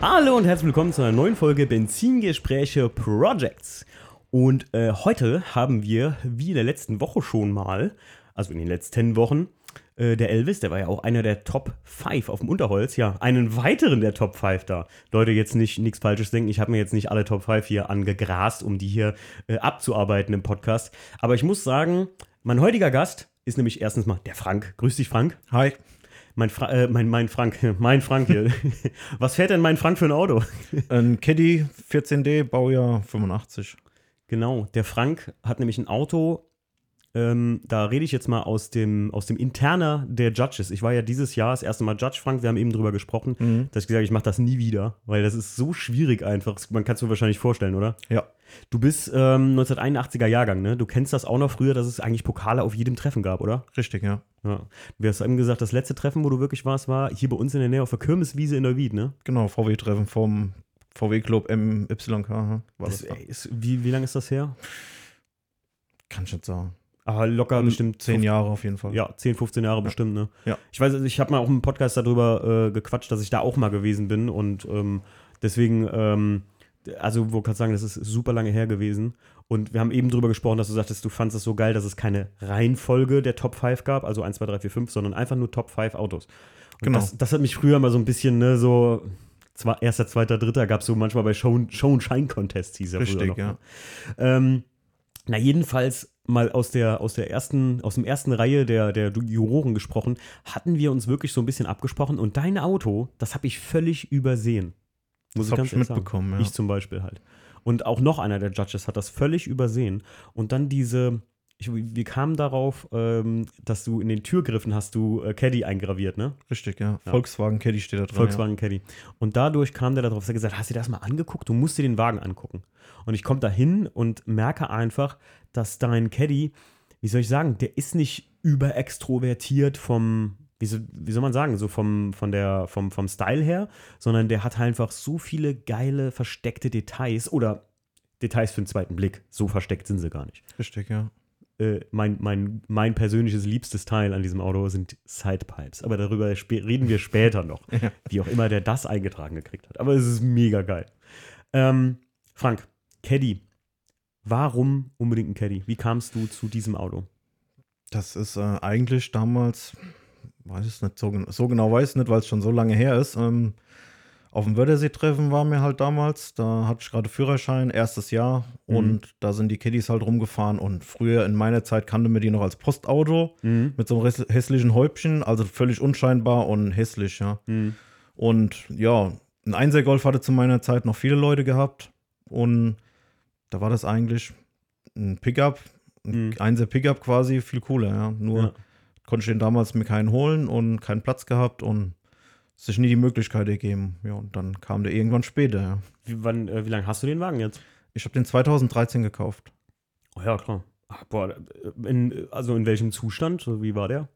Hallo und herzlich willkommen zu einer neuen Folge Benzingespräche Projects. Und äh, heute haben wir, wie in der letzten Woche schon mal, also in den letzten Wochen, äh, der Elvis, der war ja auch einer der Top 5 auf dem Unterholz, ja, einen weiteren der Top 5 da. Leute, jetzt nicht nichts Falsches denken, ich habe mir jetzt nicht alle Top 5 hier angegrast, um die hier äh, abzuarbeiten im Podcast. Aber ich muss sagen, mein heutiger Gast ist nämlich erstens mal der Frank. Grüß dich, Frank. Hi. Mein, Fra äh, mein, mein Frank, mein Frank hier. Was fährt denn mein Frank für ein Auto? Ein Caddy 14D, Baujahr 85. Genau, der Frank hat nämlich ein Auto, ähm, da rede ich jetzt mal aus dem, aus dem Interner der Judges. Ich war ja dieses Jahr das erste Mal Judge, Frank, wir haben eben drüber gesprochen, Mhm. dass ich gesagt habe, ich mache das nie wieder, weil das ist so schwierig einfach. Man kann es dir wahrscheinlich vorstellen, oder? Ja. Du bist ähm, 1981er Jahrgang, ne? Du kennst das auch noch früher, dass es eigentlich Pokale auf jedem Treffen gab, oder? Richtig, ja. Ja. Du hast eben gesagt, das letzte Treffen, wo du wirklich warst, war hier bei uns in der Nähe auf der Kirmeswiese in Neuwied, ne? Genau, VW-Treffen vom VW-Club MYK. War Das, das da. ey, ist, wie, wie lange ist das her? Kann ich nicht sagen. Ah, locker bestimmt Zehn Jahre auf jeden Fall. Ja, 10, 15 Jahre bestimmt, ne? Ja. Ich weiß, ich habe mal auch im Podcast darüber äh, gequatscht, dass ich da auch mal gewesen bin und ähm, deswegen, ähm, also wo kannst sagen, das ist super lange her gewesen. Und wir haben eben drüber gesprochen, dass du sagtest, du fandest es so geil, dass es keine Reihenfolge der Top 5 gab, also 1, 2, 3, 4, 5, sondern einfach nur Top 5 Autos. Und Genau. Das, das hat mich früher mal so ein bisschen, ne, so zwar erster, zweiter, dritter gab es so manchmal bei Show, Show and Shine Contests hieß er früher Richtig, noch. ja. ne? Ähm, na, jedenfalls mal aus der, aus der ersten, aus dem ersten Reihe der, der Juroren gesprochen, hatten wir uns wirklich so ein bisschen abgesprochen und dein Auto, das habe ich völlig übersehen. Muss Das hab ganz ich mitbekommen, ja. Ich zum Beispiel halt. Und auch noch einer der Judges hat das völlig übersehen. Und dann diese, ich, wir kamen darauf, ähm, dass du in den Türgriffen hast du äh, Caddy eingraviert, ne? Richtig, ja. Ja. Volkswagen Caddy steht da drin. Volkswagen Caddy. Und dadurch kam der darauf, dass er gesagt hat, hast du dir das mal angeguckt? Du musst dir den Wagen angucken. Und ich komme da hin und merke einfach, dass dein Caddy, wie soll ich sagen, der ist nicht überextrovertiert vom, wie soll, wie soll man sagen, so vom, von der, vom, vom Style her, sondern der hat einfach so viele geile, versteckte Details oder Details für den zweiten Blick. So versteckt sind sie gar nicht Ja. Richtig, ja. Äh, mein, mein, mein persönliches liebstes Teil an diesem Auto sind Sidepipes. Aber darüber reden wir später noch, wie auch immer der das eingetragen gekriegt hat. Aber es ist mega geil. Ähm, Frank, Caddy. Warum unbedingt ein Caddy? Wie kamst du zu diesem Auto? Das ist äh, eigentlich damals, weiß ich nicht, so, so genau weiß ich nicht, weil es schon so lange her ist. Ähm, auf dem Wörthersee-Treffen waren wir halt damals. Da hatte ich gerade Führerschein, erstes Jahr. Mhm. Und da sind die Caddies halt rumgefahren. Und früher in meiner Zeit kannte man die noch als Postauto. Mhm. mit so einem häss- hässlichen Häubchen, also völlig unscheinbar und hässlich, ja. Mhm. Und ja, ein Einsergolf hatte zu meiner Zeit noch viele Leute gehabt und da war das eigentlich ein Pickup, ein Mhm. Einser Pickup quasi, viel cooler, ja. Nur Ja. konnte ich den damals mir keinen holen und keinen Platz gehabt und sich nie die Möglichkeit ergeben. Ja, und dann kam der irgendwann später, ja. Wie, wann, äh, wie lange hast du den Wagen jetzt? Ich habe den 2013 gekauft. Oh ja, klar. Ach, boah, in, also in welchem Zustand? Wie war der?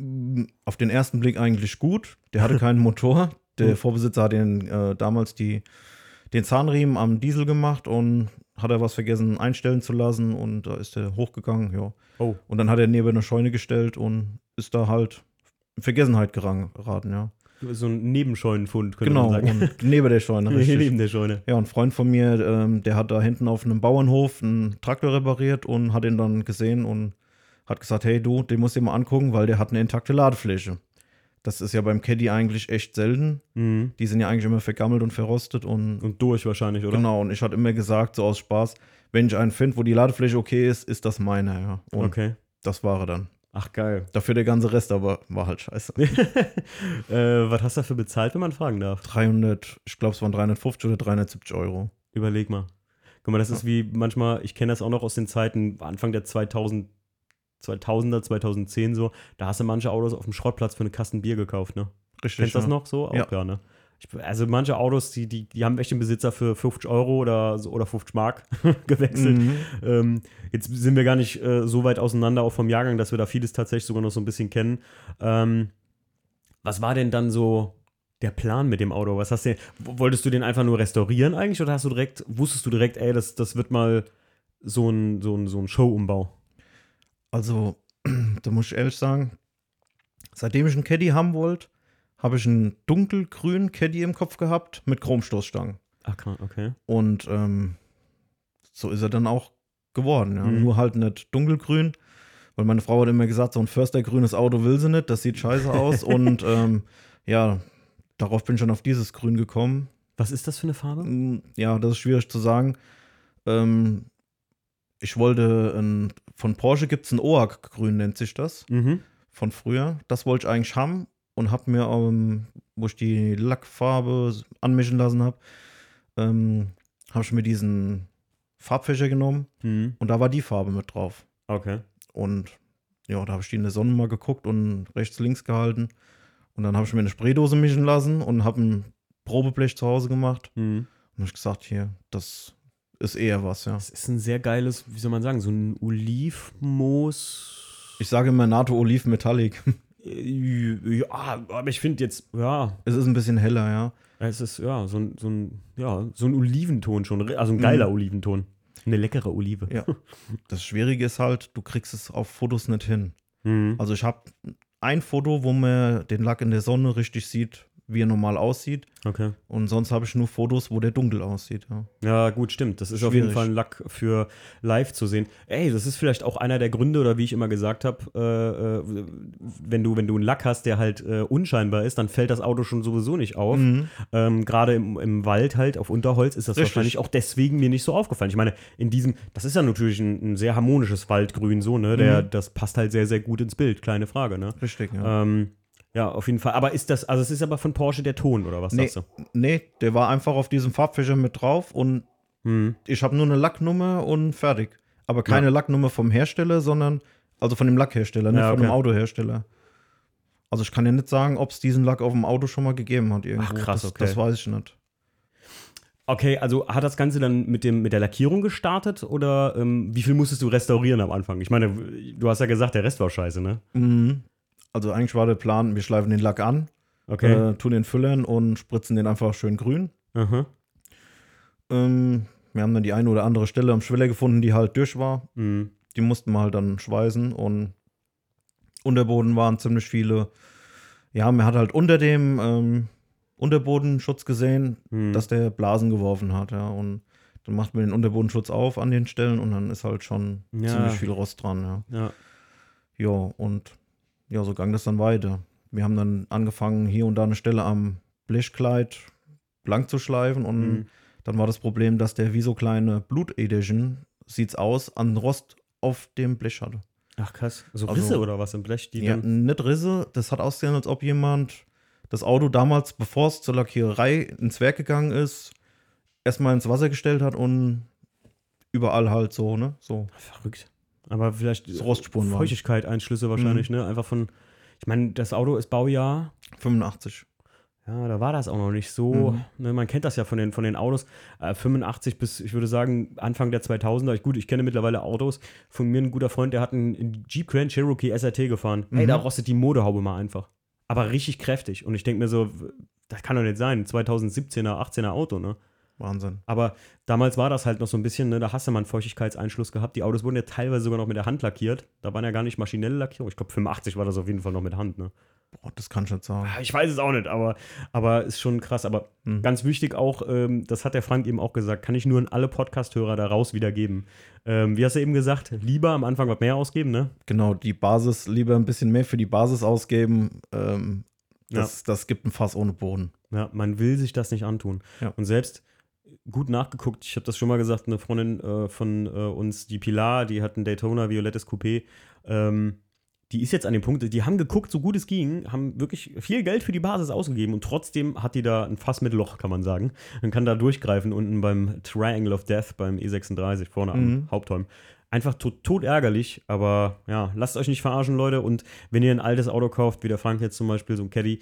auf den ersten Blick eigentlich gut. Der hatte keinen Motor. Der. Vorbesitzer hat den, äh, damals die, den Zahnriemen am Diesel gemacht und hat er was vergessen einstellen zu lassen und da ist er hochgegangen, ja. Oh. Und dann hat er neben eine Scheune gestellt und ist da halt in Vergessenheit geraten, ja. So ein Nebenscheunenfund, könnte Genau, man sagen. und neben der Scheune, richtig. neben der Scheune. Ja, ein Freund von mir, ähm, der hat da hinten auf einem Bauernhof einen Traktor repariert und hat ihn dann gesehen und hat gesagt, hey du, den musst du dir mal angucken, weil der hat eine intakte Ladefläche. Das ist ja beim Caddy eigentlich echt selten. Mhm. Die sind ja eigentlich immer vergammelt und verrostet und Und durch wahrscheinlich, oder? genau. Und ich hatte immer gesagt, so aus Spaß, wenn ich einen finde, wo die Ladefläche okay ist, ist das meiner, ja. Und Okay. das war er dann. Ach, geil. Dafür der ganze Rest aber war halt scheiße. äh, was hast du dafür bezahlt, wenn man fragen darf? 300, ich glaube, es waren 350 oder 370 Euro. Überleg mal. Guck mal, das ist wie manchmal, ich kenne das auch noch aus den Zeiten, Anfang der 2000, 2000er, 2010 so, da hast du manche Autos auf dem Schrottplatz für eine Kasten Bier gekauft, ne? Richtig. Kennst du das ja. noch so? Auch Ja. ja, ne? Ich, also manche Autos, die, die, die haben echt den Besitzer für 50 Euro oder, oder 50 Mark gewechselt. Mhm. Ähm, jetzt sind wir gar nicht äh, so weit auseinander, auch vom Jahrgang, dass wir da vieles tatsächlich sogar noch so ein bisschen kennen. Ähm, was war denn dann so der Plan mit dem Auto? Was hast du, wolltest du den einfach nur restaurieren eigentlich oder hast du direkt, wusstest du direkt, ey, das, das wird mal so ein, so ein, so ein Show-Umbau? Also, da muss ich ehrlich sagen, seitdem ich einen Caddy haben wollte, habe ich einen dunkelgrünen Caddy im Kopf gehabt mit Chromstoßstangen. Ach, okay. Und ähm, so ist er dann auch geworden. Ja. Mhm. Nur halt nicht dunkelgrün, weil meine Frau hat immer gesagt, so ein Förstergrünes Auto will sie nicht, das sieht scheiße aus. und ähm, ja, darauf bin ich schon auf dieses Grün gekommen. Was ist das für eine Farbe? Mm, Ja, das ist schwierig zu sagen. Ähm, ich wollte, ein, von Porsche gibt es ein OAK-Grün, nennt sich das, Mhm. von früher. Das wollte ich eigentlich haben und habe mir, ähm, wo ich die Lackfarbe anmischen lassen habe, ähm, habe ich mir diesen Farbfächer genommen Mhm. und da war die Farbe mit drauf. Okay. Und ja, da habe ich die in der Sonne mal geguckt und rechts, links gehalten. Und dann habe ich mir eine Spraydose mischen lassen und habe ein Probeblech zu Hause gemacht. Mhm. Und habe ich gesagt, hier, das ist eher was, ja. Das ist ein sehr geiles, wie soll man sagen, so ein Olivmoos. Ich sage immer NATO Olive Metallic. Äh, Ja, aber ich finde jetzt, ja, es ist ein bisschen heller, ja. es ist ja so ein, so ein, ja, so ein Oliventon schon, also ein geiler Mhm. Oliventon. Eine leckere Olive. Ja. Das Schwierige ist halt, du kriegst es auf Fotos nicht hin. Mhm. Also ich habe ein Foto, wo man den Lack in der Sonne richtig sieht, wie er normal aussieht. Okay. Und sonst habe ich nur Fotos, wo der dunkel aussieht, ja. Ja, gut, stimmt. Das ist auf jeden Schwierig. Fall ein Lack für live zu sehen. Ey, das ist vielleicht auch einer der Gründe, oder wie ich immer gesagt habe, äh, äh, wenn, du, wenn du einen Lack hast, der halt äh, unscheinbar ist, dann fällt das Auto schon sowieso nicht auf. Mhm. Ähm, Gerade im, im Wald halt, auf Unterholz, ist das Richtig. wahrscheinlich auch deswegen mir nicht so aufgefallen. Ich meine, in diesem, das ist ja natürlich ein, ein sehr harmonisches Waldgrün, so, ne? Der, Mhm. Das passt halt sehr, sehr gut ins Bild, kleine Frage, ne? Richtig, ja. Ähm, ja, auf jeden Fall. Aber ist das, also es ist aber von Porsche der Ton, oder was Nee. sagst du? Nee, der war einfach auf diesem Farbfächer mit drauf und Hm. ich habe nur eine Lacknummer und fertig. Aber keine Lacknummer vom Hersteller, sondern, also von dem Lackhersteller, nicht Ja, von dem okay. Autohersteller. Also ich kann ja nicht sagen, ob es diesen Lack auf dem Auto schon mal gegeben hat irgendwo. Ach, krass, das, okay. das weiß ich nicht. Okay, also hat das Ganze dann mit, dem, mit der Lackierung gestartet oder ähm, wie viel musstest du restaurieren am Anfang? Ich meine, du hast ja gesagt, der Rest war scheiße, ne? Mhm. Also eigentlich war der Plan, wir schleifen den Lack an, Okay. äh, tun den füllern und spritzen den einfach schön grün. Aha. Ähm, wir haben dann die eine oder andere Stelle am Schweller gefunden, die halt durch war. Mhm. Die mussten wir halt dann schweißen und Unterboden waren ziemlich viele. Ja, man hat halt unter dem ähm, Unterbodenschutz gesehen, Mhm. dass der Blasen geworfen hat, ja. Und dann macht man den Unterbodenschutz auf an den Stellen und dann ist halt schon Ja. ziemlich viel Rost dran, ja. Ja. Ja, und ja, so ging das dann weiter. Wir haben dann angefangen, hier und da eine Stelle am Blechkleid blank zu schleifen und Mhm. dann war das Problem, dass der wie so kleine Blutedition, sieht's aus, an Rost auf dem Blech hatte. Ach krass. So Also- Risse oder was im Blech? Die Ja, nicht Risse, das hat ausgesehen, als ob jemand das Auto damals, bevor es zur Lackiererei ins Werk gegangen ist, erstmal ins Wasser gestellt hat und überall halt so, ne? So. verrückt. Aber vielleicht So Rostspuren waren. Feuchtigkeit, Einschlüsse wahrscheinlich, ne? Einfach von, ich meine, das Auto ist Baujahr 85. Ja, da war das auch noch nicht so. Mhm. Ne, man kennt das ja von den, von den Autos. Äh, 85 bis, ich würde sagen, Anfang der 2000er. Ich, gut, ich kenne mittlerweile Autos. Von mir ein guter Freund, der hat einen Jeep Grand Cherokee SRT gefahren. Ey, Mhm. da rostet die Motorhaube mal einfach. Aber richtig kräftig. Und ich denke mir so, das kann doch nicht sein. 2017er, 18er Auto, ne? Wahnsinn. Aber damals war das halt noch so ein bisschen, ne, da hast du mal einen Feuchtigkeitseinschluss gehabt. Die Autos wurden ja teilweise sogar noch mit der Hand lackiert. Da waren ja gar nicht maschinelle Lackierung. Ich glaube, 85 war das auf jeden Fall noch mit Hand, ne? Boah, das kann ich nicht sagen. Ah, Ich weiß es auch nicht, aber, aber ist schon krass. Aber Hm. ganz wichtig auch, ähm, das hat der Frank eben auch gesagt, kann ich nur an alle Podcast-Hörer daraus wiedergeben. Ähm, wie hast du eben gesagt, lieber am Anfang was mehr ausgeben, ne? Genau, die Basis, lieber ein bisschen mehr für die Basis ausgeben. Ähm, das, das gibt ein Fass ohne Boden. Ja, man will sich das nicht antun. Ja. Und selbst gut nachgeguckt, ich habe das schon mal gesagt, eine Freundin äh, von äh, uns, die Pilar, die hat ein Daytona violettes Coupé, ähm, die ist jetzt an dem Punkt, die haben geguckt, so gut es ging, haben wirklich viel Geld für die Basis ausgegeben und trotzdem hat die da ein Fass mit Loch, kann man sagen. Man kann da durchgreifen unten beim Triangle of Death, beim E36 vorne am Mhm. Hauptholm. Einfach tot, tot ärgerlich, aber ja, lasst euch nicht verarschen, Leute. Und wenn ihr ein altes Auto kauft, wie der Frank jetzt zum Beispiel, so ein Caddy,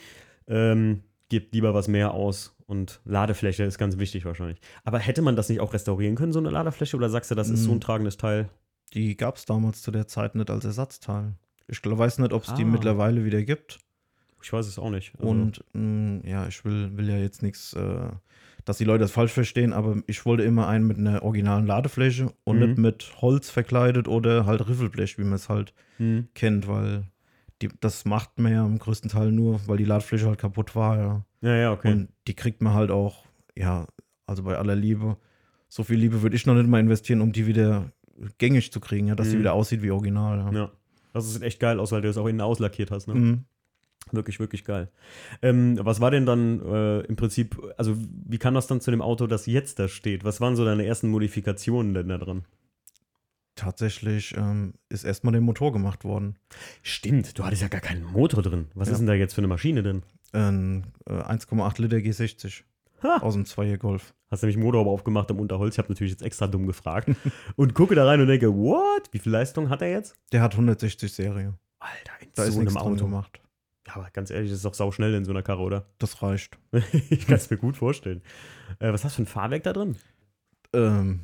ähm, gebt lieber was mehr aus und Ladefläche ist ganz wichtig wahrscheinlich. Aber hätte man das nicht auch restaurieren können, so eine Ladefläche? Oder sagst du, das ist so ein Mm. tragendes Teil? Die gab es damals zu der Zeit nicht als Ersatzteil. Ich weiß nicht, ob es die Ah. mittlerweile wieder gibt. Ich weiß es auch nicht. Also, Und mh, ja, ich will, will ja jetzt nichts, äh, dass die Leute das falsch verstehen, aber ich wollte immer einen mit einer originalen Ladefläche und Mhm. nicht mit Holz verkleidet oder halt Riffelblech, wie man es halt hm, kennt, weil die, das macht man ja im größten Teil nur, weil die Ladefläche halt kaputt war, ja. Ja, ja, okay. Und die kriegt man halt auch, ja, also bei aller Liebe. So viel Liebe würde ich noch nicht mal investieren, um die wieder gängig zu kriegen, ja, dass Mhm. die wieder aussieht wie original. Ja. ja. Das sieht echt geil aus, weil du es auch innen auslackiert hast, ne? Mhm. Wirklich, wirklich geil. Ähm, was war denn dann äh, im Prinzip, also wie kam das dann zu dem Auto, das jetzt da steht? Was waren so deine ersten Modifikationen denn da dran? Tatsächlich ähm, ist erstmal der Motor gemacht worden. Stimmt, du hattest ja gar keinen Motor drin. Was Ja. ist denn da jetzt für eine Maschine drin? Ein äh, 1,8 Liter G60 Ha. aus dem 2 Golf. Hast nämlich einen Motorhaube aufgemacht am Unterholz. Ich habe natürlich jetzt extra dumm gefragt. und gucke da rein und denke, what? Wie viel Leistung hat er jetzt? Der hat 160 Serie. Alter, in Da ist so einem nichts dran Auto. gemacht. Ja, aber ganz ehrlich, das ist doch sauschnell in so einer Karre, oder? Das reicht. ich kann es mir gut vorstellen. Äh, was hast du für ein Fahrwerk da drin? Ähm,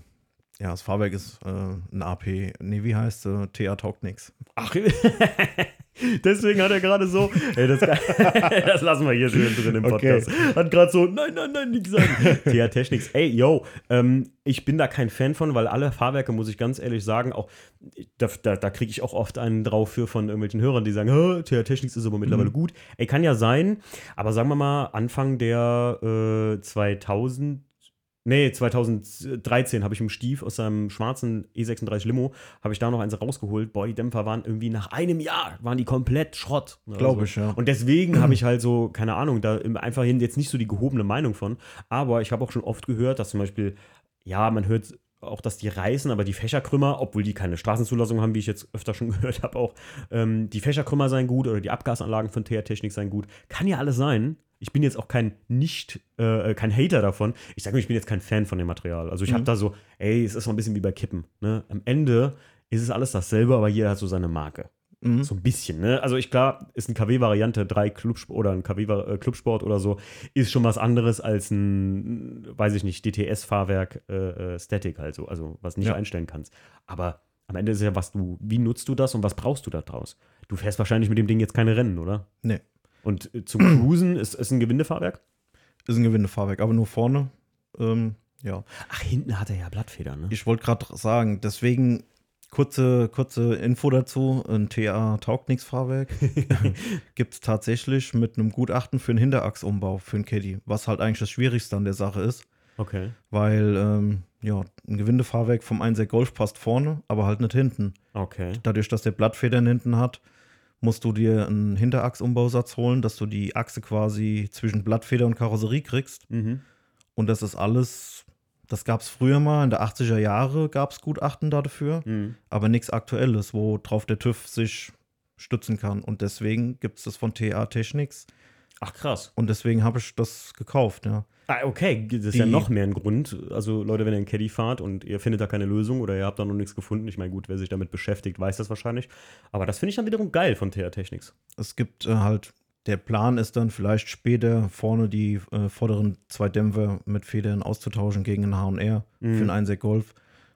ja, das Fahrwerk ist äh, ein AP. Nee, wie heißt äh, TA taugt nix. Ach, deswegen hat er gerade so. Ey, das, das lassen wir hier schön drin im Okay. Podcast. Hat gerade so, nein, nein, nein, nichts sagen. TH Technics. Ey, yo, ähm, ich bin da kein Fan von, weil alle Fahrwerke, muss ich ganz ehrlich sagen, auch da, da, da kriege ich auch oft einen drauf für von irgendwelchen Hörern, die sagen, "Hä, TH Technics ist aber mittlerweile Mhm. gut. Ey, kann ja sein, aber sagen wir mal, Anfang der äh, 2000 Nee, 2013 habe ich im Stief aus seinem schwarzen E36 Limo, habe ich da noch eins rausgeholt. Boah, die Dämpfer waren irgendwie nach einem Jahr, waren die komplett Schrott. Also, Glaube ich, ja. Und deswegen habe ich halt so, keine Ahnung, da im- einfach hin jetzt nicht so die gehobene Meinung von. Aber ich habe auch schon oft gehört, dass zum Beispiel, ja, man hört auch, dass die reißen, aber die Fächerkrümmer, obwohl die keine Straßenzulassung haben, wie ich jetzt öfter schon gehört habe, auch ähm, die Fächerkrümmer seien gut oder die Abgasanlagen von TR Technik seien gut. Kann ja alles sein. Ich bin jetzt auch kein nicht, äh, kein Hater davon. Ich sage mir, ich bin jetzt kein Fan von dem Material. Also ich habe Mhm. da so, ey, es ist so ein bisschen wie bei Kippen. Ne? Am Ende ist es alles dasselbe, aber jeder hat so seine Marke. Mhm. So ein bisschen, ne? Also ich klar, ist eine KW-Variante, 3 Clubsport oder ein KW äh, oder so, ist schon was anderes als ein, weiß ich nicht, DTS-Fahrwerk äh, äh, Static halt so, also was nicht Ja. einstellen kannst. Aber am Ende ist ja, was du, wie nutzt du das und was brauchst du da draus? Du fährst wahrscheinlich mit dem Ding jetzt keine Rennen, oder? Nee. Und äh, zum Cruisen ist es ein Gewindefahrwerk? Ist ein Gewindefahrwerk, aber nur vorne. Ähm, ja. Ach, hinten hat er ja Blattfedern, ne? Ich wollte gerade sagen, deswegen kurze, kurze Info dazu. Ein TA taugt nix Fahrwerk gibt es tatsächlich mit einem Gutachten für einen Hinterachsumbau für einen Caddy, was halt eigentlich das Schwierigste an der Sache ist, Okay. weil ähm, ja, ein Gewindefahrwerk vom 1 Golf passt vorne, aber halt nicht hinten. Okay. Dadurch, dass der Blattfedern hinten hat, musst du dir einen Hinterachsumbaussatz holen, dass du die Achse quasi zwischen Blattfeder und Karosserie kriegst. Mhm. Und das ist alles, das gab es früher mal, in der 80er Jahre gab es Gutachten dafür, Mhm. aber nichts Aktuelles, worauf der TÜV sich stützen kann. Und deswegen gibt es das von TA Technics. Ach, krass. Und deswegen habe ich das gekauft, ja. Ah, okay, das ist ja Die- noch mehr ein Grund. Also, Leute, wenn ihr einen Caddy fahrt und ihr findet da keine Lösung oder ihr habt da noch nichts gefunden, ich meine, gut, wer sich damit beschäftigt, weiß das wahrscheinlich. Aber das finde ich dann wiederum geil von TR Technics. Es gibt äh, halt, der Plan ist dann vielleicht später vorne die äh, vorderen zwei Dämpfer mit Federn auszutauschen gegen einen HR Mhm. für einen 1 Golf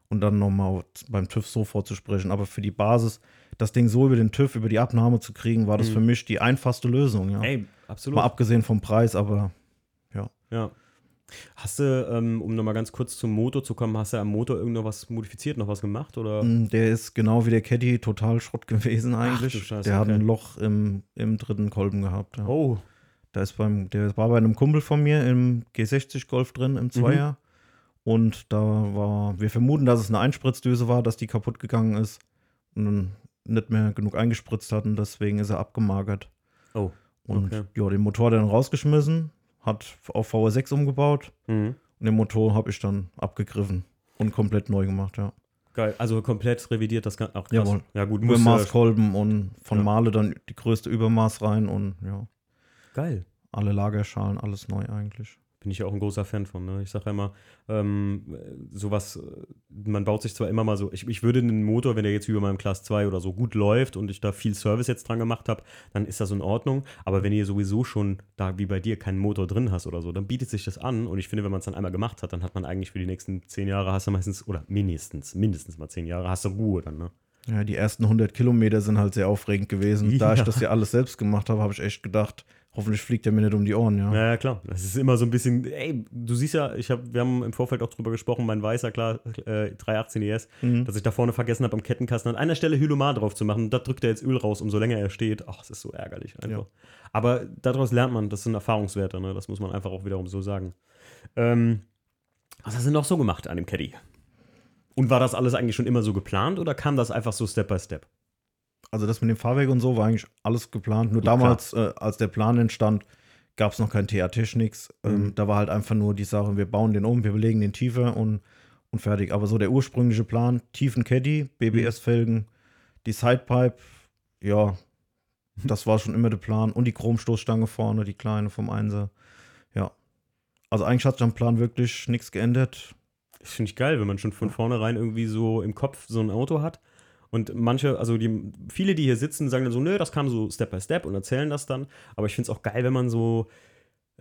und dann nochmal beim TÜV so vorzusprechen. Aber für die Basis, das Ding so über den TÜV, über die Abnahme zu kriegen, war das Mhm. für mich die einfachste Lösung, ja. Ey, absolut. Mal abgesehen vom Preis, aber Ja. Hast du, ähm, um nochmal ganz kurz zum Motor zu kommen, hast du am Motor irgendwas modifiziert, noch was gemacht? Oder? mh, der ist genau wie der Caddy total Schrott gewesen eigentlich. du Scheiße, der hat okay. ein Loch im, im dritten Kolben gehabt. Ja. Oh, Da ist beim, der war bei einem Kumpel von mir im G60 Golf drin, im Zweier. Und da war, wir vermuten, dass es eine Einspritzdüse war, dass die kaputt gegangen ist und dann nicht mehr genug eingespritzt hat und deswegen ist er abgemagert. Oh, Und okay. ja, den Motor dann rausgeschmissen, hat auf VR6 umgebaut mhm. und den Motor habe ich dann abgegriffen und komplett neu gemacht, ja. geil. Also komplett revidiert das Ganze. Ach, krass. Jawohl. Ja, gut, Übermaßkolben und von Ja. Male dann die größte Übermaß rein und ja, Geil. alle Lagerschalen, alles neu eigentlich. Bin ich ja auch ein großer Fan von. Ne? Ich sage ja immer, ähm, sowas, man baut sich zwar immer mal so, ich, ich würde einen Motor, wenn der jetzt über meinem Class 2 oder so gut läuft und ich da viel Service jetzt dran gemacht habe, dann ist das in Ordnung. Aber wenn ihr sowieso schon da wie bei dir keinen Motor drin hast oder so, dann bietet sich das an. Und ich finde, wenn man es dann einmal gemacht hat, dann hat man eigentlich für die nächsten zehn Jahre hast du meistens, oder mindestens, mindestens mal zehn Jahre, hast du Ruhe dann, ne? Ja, die ersten 100 Kilometer sind halt sehr aufregend gewesen. Da Ja. ich das ja alles selbst gemacht habe, habe ich echt gedacht, Hoffentlich fliegt er mir nicht um die Ohren, ja. Ja, ja, klar. Das ist immer so ein bisschen, ey, du siehst ja, ich hab, wir haben im Vorfeld auch drüber gesprochen, mein weißer, klar, äh, 318 ES, Mhm. dass ich da vorne vergessen habe, am Kettenkasten an einer Stelle Hylomar drauf zu machen. Da drückt er jetzt Öl raus, umso länger er steht. Ach, es ist so ärgerlich einfach. Ja. Aber daraus lernt man, das sind Erfahrungswerte, ne? das muss man einfach auch wiederum so sagen. Ähm, was hast du noch so gemacht an dem Caddy? Und war das alles eigentlich schon immer so geplant oder kam das einfach so Step by Step? Also das mit dem Fahrwerk und so war eigentlich alles geplant. Nur Ja, damals, äh, als der Plan entstand, gab es noch kein TAT nichts. Ähm, Mhm. da war halt einfach nur die Sache, wir bauen den um, wir belegen den tiefer und, und fertig. Aber so der ursprüngliche Plan, tiefen Caddy, BBS-Felgen, die Sidepipe, ja, das war schon immer der Plan. Und die Chromstoßstange vorne, die kleine vom Einser. Ja. Also eigentlich hat sich am Plan wirklich nichts geändert. Das finde ich geil, wenn man schon von vornherein irgendwie so im Kopf so ein Auto hat. Und manche, also die, viele, die hier sitzen, sagen dann so, nö, das kam so Step by Step und erzählen das dann. Aber ich finde es auch geil, wenn man so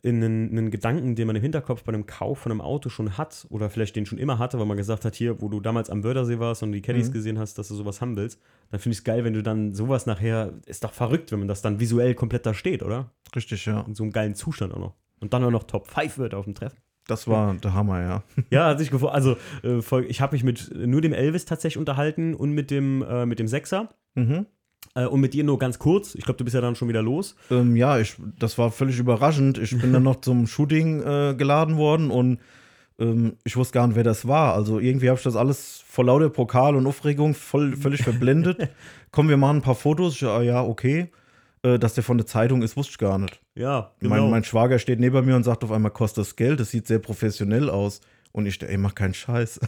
in einen, einen Gedanken, den man im Hinterkopf bei einem Kauf von einem Auto schon hat oder vielleicht den schon immer hatte, weil man gesagt hat, hier, wo du damals am Wörthersee warst und die Caddies Mhm. gesehen hast, dass du sowas haben willst, dann finde ich es geil, wenn du dann sowas nachher, ist doch verrückt, wenn man das dann visuell komplett da steht, oder? Richtig, ja. In so einem geilen Zustand auch noch. Und dann auch noch Top 5 wird auf dem Treffen. Das war der Hammer, ja. Ja, hat sich gefreut. Also, äh, ich habe mich mit nur dem Elvis tatsächlich unterhalten und mit dem, äh, mit dem Sechser. Mhm. Äh, und mit dir nur ganz kurz. Ich glaube, du bist ja dann schon wieder los. Ähm, ja, ich, das war völlig überraschend. Ich bin dann noch zum Shooting äh, geladen worden und ähm, ich wusste gar nicht, wer das war. Also irgendwie habe ich das alles vor lauter Pokal und Aufregung voll, völlig verblendet. Komm, wir machen ein paar Fotos. Ich, ah, ja, okay. Äh, dass der von der Zeitung ist, wusste ich gar nicht. Ja, genau. Mein, mein Schwager steht neben mir und sagt auf einmal, kostet das Geld, das sieht sehr professionell aus. Und ich, ey, mach keinen Scheiß.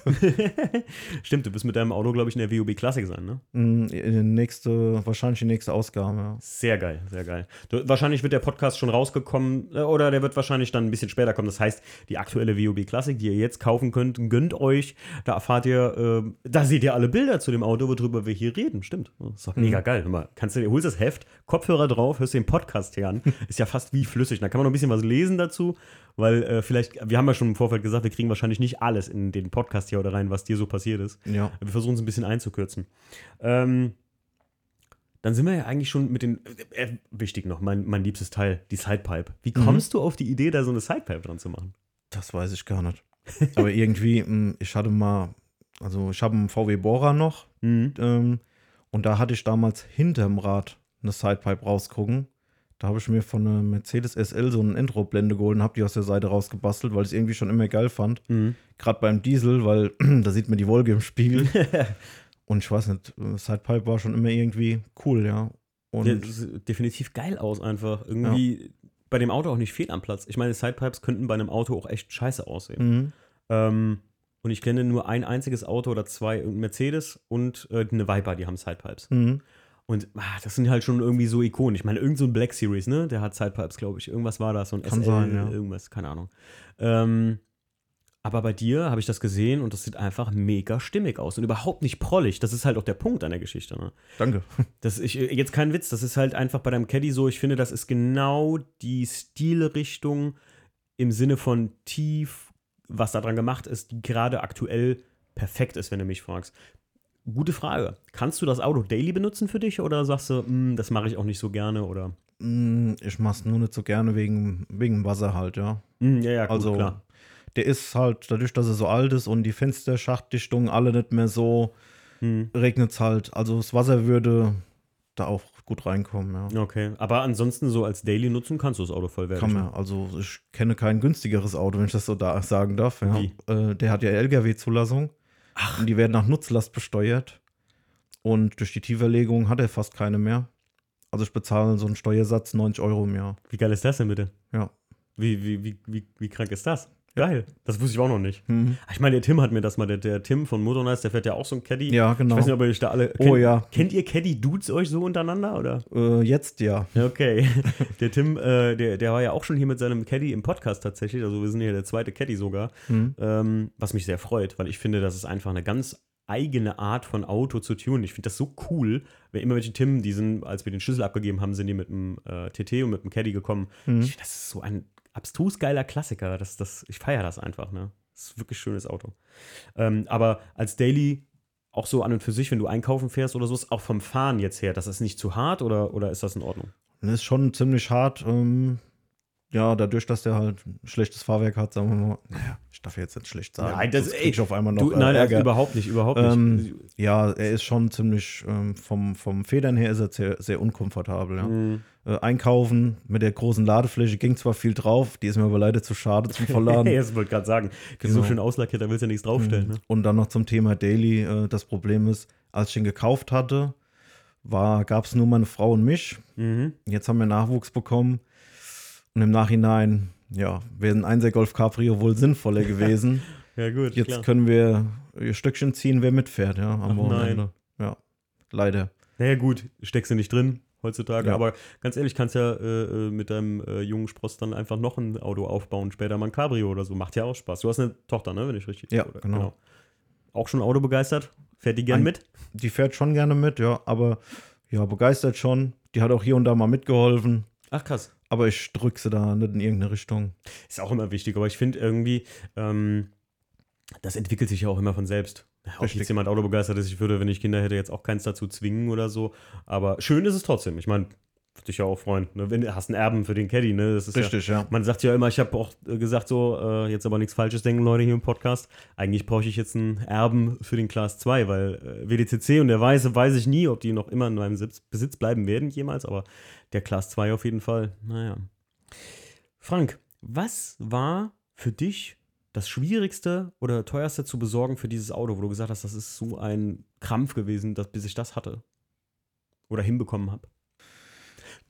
Stimmt, du wirst mit deinem Auto, glaube ich, in der WOB Classic sein, ne? Mm, die nächste, wahrscheinlich die nächste Ausgabe, ja. Sehr geil, sehr geil. Du, wahrscheinlich wird der Podcast schon rausgekommen äh, oder der wird wahrscheinlich dann ein bisschen später kommen. Das heißt, die aktuelle WOB Classic, die ihr jetzt kaufen könnt, gönnt euch. Da erfahrt ihr, äh, da seht ihr alle Bilder zu dem Auto, worüber wir hier reden. Stimmt. Das ist doch mega geil. Hör mal, kannst du dir, holst das Heft, Kopfhörer drauf, hörst den Podcast hier an. Ist ja fast wie flüssig. Da kann man noch ein bisschen was lesen dazu, weil äh, vielleicht, wir haben ja schon im Vorfeld gesagt, wir kriegen wahrscheinlich nicht alles in den Podcast hier oder rein, was dir so passiert ist. Ja. Wir versuchen es ein bisschen einzukürzen. Ähm, dann sind wir ja eigentlich schon mit den. Äh, wichtig noch, mein, mein liebstes Teil, die Sidepipe. Wie Mhm. kommst du auf die Idee, da so eine Sidepipe dran zu machen? Das weiß ich gar nicht. Aber irgendwie, mh, ich hatte mal, also ich habe einen VW Bohrer noch Mhm. ähm, und da hatte ich damals hinterm Rad eine Sidepipe rausgucken. Da habe ich mir von einer Mercedes SL so eine Endrohrblende geholt und habe die aus der Seite rausgebastelt, weil ich es irgendwie schon immer geil fand. Mhm. Gerade beim Diesel, weil da sieht man die Wolke im Spiegel. und ich weiß nicht, Sidepipe war schon immer irgendwie cool, ja. Und Ja, das sieht definitiv geil aus, einfach. Irgendwie bei dem Auto auch nicht fehl am Platz. Ich meine, Sidepipes könnten bei einem Auto auch echt scheiße aussehen. mhm. Ähm, und ich kenne nur ein einziges Auto oder zwei, ein Mercedes und äh, eine Viper, die haben Sidepipes. Mhm. Und ah, das sind halt schon irgendwie so Ikonen. Ich meine, irgend so ein Black Series, ne? Der hat Sidepipes, glaube ich. Irgendwas war das, so ein Kann SL, sein, ja. irgendwas, keine Ahnung. Ähm, aber bei dir habe ich das gesehen und das sieht einfach mega stimmig aus und überhaupt nicht prollig. Das ist halt auch der Punkt an der Geschichte. Ne? Danke. Das ich, jetzt kein Witz, das ist halt einfach bei deinem Caddy so. Ich finde, das ist genau die Stilrichtung im Sinne von tief, was da dran gemacht ist, die gerade aktuell perfekt ist, wenn du mich fragst. Gute Frage. Kannst du das Auto daily benutzen für dich oder sagst du, "Hm, das mache ich auch nicht so gerne oder? Mm, Ich mach's nur nicht so gerne wegen, wegen Wasser halt, ja. Hm, ja, ja, gut, Also, klar. der ist halt, dadurch, dass er so alt ist und die Fensterschachtdichtungen alle nicht mehr so, Hm, regnet's halt. Also das Wasser würde da auch gut reinkommen, ja. okay. Aber ansonsten so als Daily nutzen kannst du das Auto vollwertig. Kann ne? man. Also ich kenne kein günstigeres Auto, wenn ich das so da sagen darf. Ja. Äh, der hat ja LKW-Zulassung. Und die werden nach Nutzlast besteuert. Und durch die Tieferlegung hat er fast keine mehr. Also ich bezahle so einen Steuersatz 90 Euro im Jahr. Wie geil ist das denn bitte? Ja. Wie, wie, wie, wie, wie krank ist das? Geil. Das wusste ich auch noch nicht. Mhm. Ich meine, der Tim hat mir das mal, der, der Tim von Motornice, der fährt ja auch so ein Caddy. Ja, Ich genau. weiß nicht, ob ihr euch da alle. Oh ja. Kennt ihr Caddy-Dudes euch so untereinander, oder? Äh, jetzt ja. Okay. Der Tim, äh, der, der war ja auch schon hier mit seinem Caddy im Podcast tatsächlich. Also wir sind ja der zweite Caddy sogar. Mhm. Ähm, was mich sehr freut, weil ich finde, das ist einfach eine ganz eigene Art von Auto zu tunen. Ich finde das so cool, wenn immer welche Tim, die sind, als wir den Schlüssel abgegeben haben, sind die mit dem äh, TT und mit dem Caddy gekommen. Mhm. Ich, das ist so ein abstrus geiler Klassiker. Das, das, ich feiere das einfach, ne? Das ist ein wirklich schönes Auto. Ähm, aber als Daily auch so an und für sich, wenn du einkaufen fährst oder so, ist auch vom Fahren jetzt her, das ist nicht zu hart oder, oder ist das in Ordnung? das ist schon ziemlich hart. Ähm, ja, dadurch, dass der halt ein schlechtes Fahrwerk hat, sagen wir mal. Naja, ich darf jetzt nicht schlecht sagen. Nein, das- krieg ich auf einmal noch Du, äh, nein, Ärger. überhaupt nicht, überhaupt nicht. Ähm, ja, er ist schon ziemlich, ähm, vom, vom Federn her ist er sehr, sehr unkomfortabel. Ja. Mhm. Äh, einkaufen mit der großen Ladefläche ging zwar viel drauf, die ist mir aber leider zu schade zum Verladen. Das wollte ich gerade sagen. Ist so Genau. schön auslackiert, da willst du ja nichts draufstellen. Ne? Und dann noch zum Thema Daily. Äh, das Problem ist, als ich ihn gekauft hatte, gab es nur meine Frau und mich. Mhm. Jetzt haben wir Nachwuchs bekommen. Und im Nachhinein, ja, wäre ein 1er Golf Cabrio wohl sinnvoller gewesen. Ja, gut. Jetzt klar. können wir ihr Stückchen ziehen, wer mitfährt, ja, am Ach, Wochenende. Ja, leider. Naja, gut, steckst du nicht drin heutzutage. Ja. Aber ganz ehrlich, kannst ja äh, äh, mit deinem äh, jungen Spross dann einfach noch ein Auto aufbauen, später mal ein Cabrio oder so. Macht ja auch Spaß. Du hast eine Tochter, ne, wenn ich richtig Ja, oder- genau. Auch schon Auto begeistert? Fährt die gern Ein- mit? Die fährt schon gerne mit, ja, aber ja, begeistert schon. Die hat auch hier und da mal mitgeholfen. Ach, krass. Aber ich drück sie da nicht in irgendeine Richtung. Ist auch immer wichtig, aber ich finde irgendwie, ähm, das entwickelt sich ja auch immer von selbst. Ob Richtig. jetzt jemand Auto begeistert ist, ich würde, wenn ich Kinder hätte, jetzt auch keins dazu zwingen oder so. Aber schön ist es trotzdem. Ich meine, würde dich ja auch freuen. Ne? Wenn du hast einen Erben für den Caddy, ne? Das ist ja, Richtig, ja. Man sagt ja immer, ich habe auch gesagt, so, äh, jetzt aber nichts Falsches denken, Leute, hier im Podcast. Eigentlich brauche ich jetzt einen Erben für den Class 2, weil äh, WDCC und der Weiße weiß ich nie, ob die noch immer in meinem Sitz, Besitz bleiben werden jemals, aber der Class 2 auf jeden Fall. Naja. Frank, was war für dich das Schwierigste oder teuerste zu besorgen für dieses Auto, wo du gesagt hast, das ist so ein Krampf gewesen, dass, bis ich das hatte oder hinbekommen habe?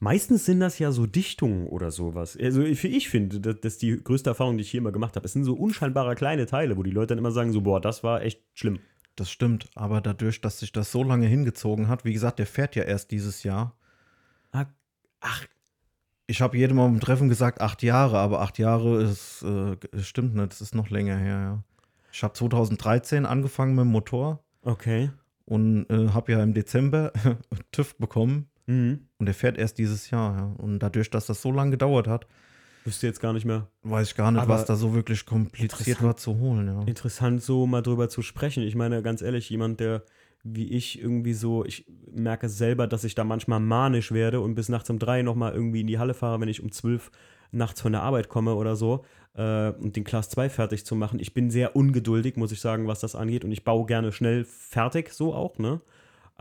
Meistens sind das ja so Dichtungen oder sowas. Also für ich finde, das, ist die größte Erfahrung, die ich hier immer gemacht habe. Es sind so unscheinbare kleine Teile, wo die Leute dann immer sagen, so, boah, das war echt schlimm. Das stimmt. Aber dadurch, dass sich das so lange hingezogen hat, wie gesagt, der fährt ja erst dieses Jahr. Ah, Ach, Ich habe jedem auf dem Treffen gesagt, acht Jahre, aber acht Jahre ist, äh, stimmt nicht, das ist noch länger her, ja. Ich habe 2013 angefangen mit dem Motor okay. und äh, habe ja im Dezember TÜV bekommen Mhm. und der fährt erst dieses Jahr, ja. Und dadurch, dass das so lange gedauert hat, Wüsste jetzt gar nicht mehr. weiß ich gar nicht, Aber was da so wirklich kompliziert war zu holen, ja. Interessant, so mal drüber zu sprechen. Ich meine, ganz ehrlich, jemand, der wie ich irgendwie so, ich merke selber, dass ich da manchmal manisch werde und bis nachts um drei nochmal irgendwie in die Halle fahre, wenn ich um zwölf nachts von der Arbeit komme oder so äh, und den Class 2 fertig zu machen. Ich bin sehr ungeduldig, muss ich sagen, was das angeht und ich baue gerne schnell fertig, so auch, ne?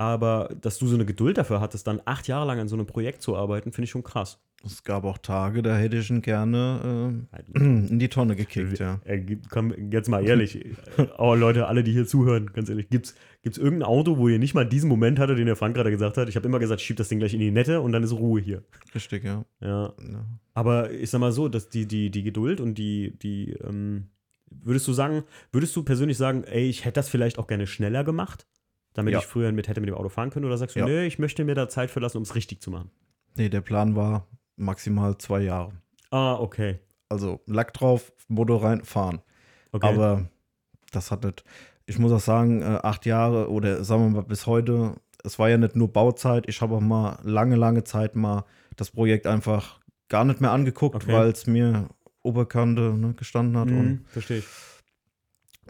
Aber dass du so eine Geduld dafür hattest, dann acht Jahre lang an so einem Projekt zu arbeiten, finde ich schon krass. Es gab auch Tage, da hätte ich ihn gerne äh, in die Tonne gekickt, ja. Äh, gibt- komm, jetzt mal ehrlich. Aber Leute, alle, die hier zuhören, ganz ehrlich, gibt's, gibt's irgendein Auto, wo ihr nicht mal diesen Moment hattet, den der Frank gerade gesagt hat? Ich habe immer gesagt, schieb das Ding gleich in die Nette und dann ist Ruhe hier. Richtig, ja. Ja. ja. Aber ich sag mal so, dass die, die, die Geduld und die, die, ähm, würdest du sagen, würdest du persönlich sagen, ey, ich hätte das vielleicht auch gerne schneller gemacht, damit Ja. ich früher mit hätte mit dem Auto fahren können? Oder sagst du, Ja. nee, ich möchte mir da Zeit für lassen, um es richtig zu machen? Nee, der Plan war maximal zwei Jahre. Ah, okay. Also Lack drauf, Motor rein, fahren. okay. Aber das hat nicht. Ich muss auch sagen, äh, acht Jahre oder sagen wir mal bis heute, es war ja nicht nur Bauzeit, ich habe auch mal lange, lange Zeit mal das Projekt einfach gar nicht mehr angeguckt, Okay. weil es mir Oberkante ne, gestanden hat. Und, Mhm, verstehe ich.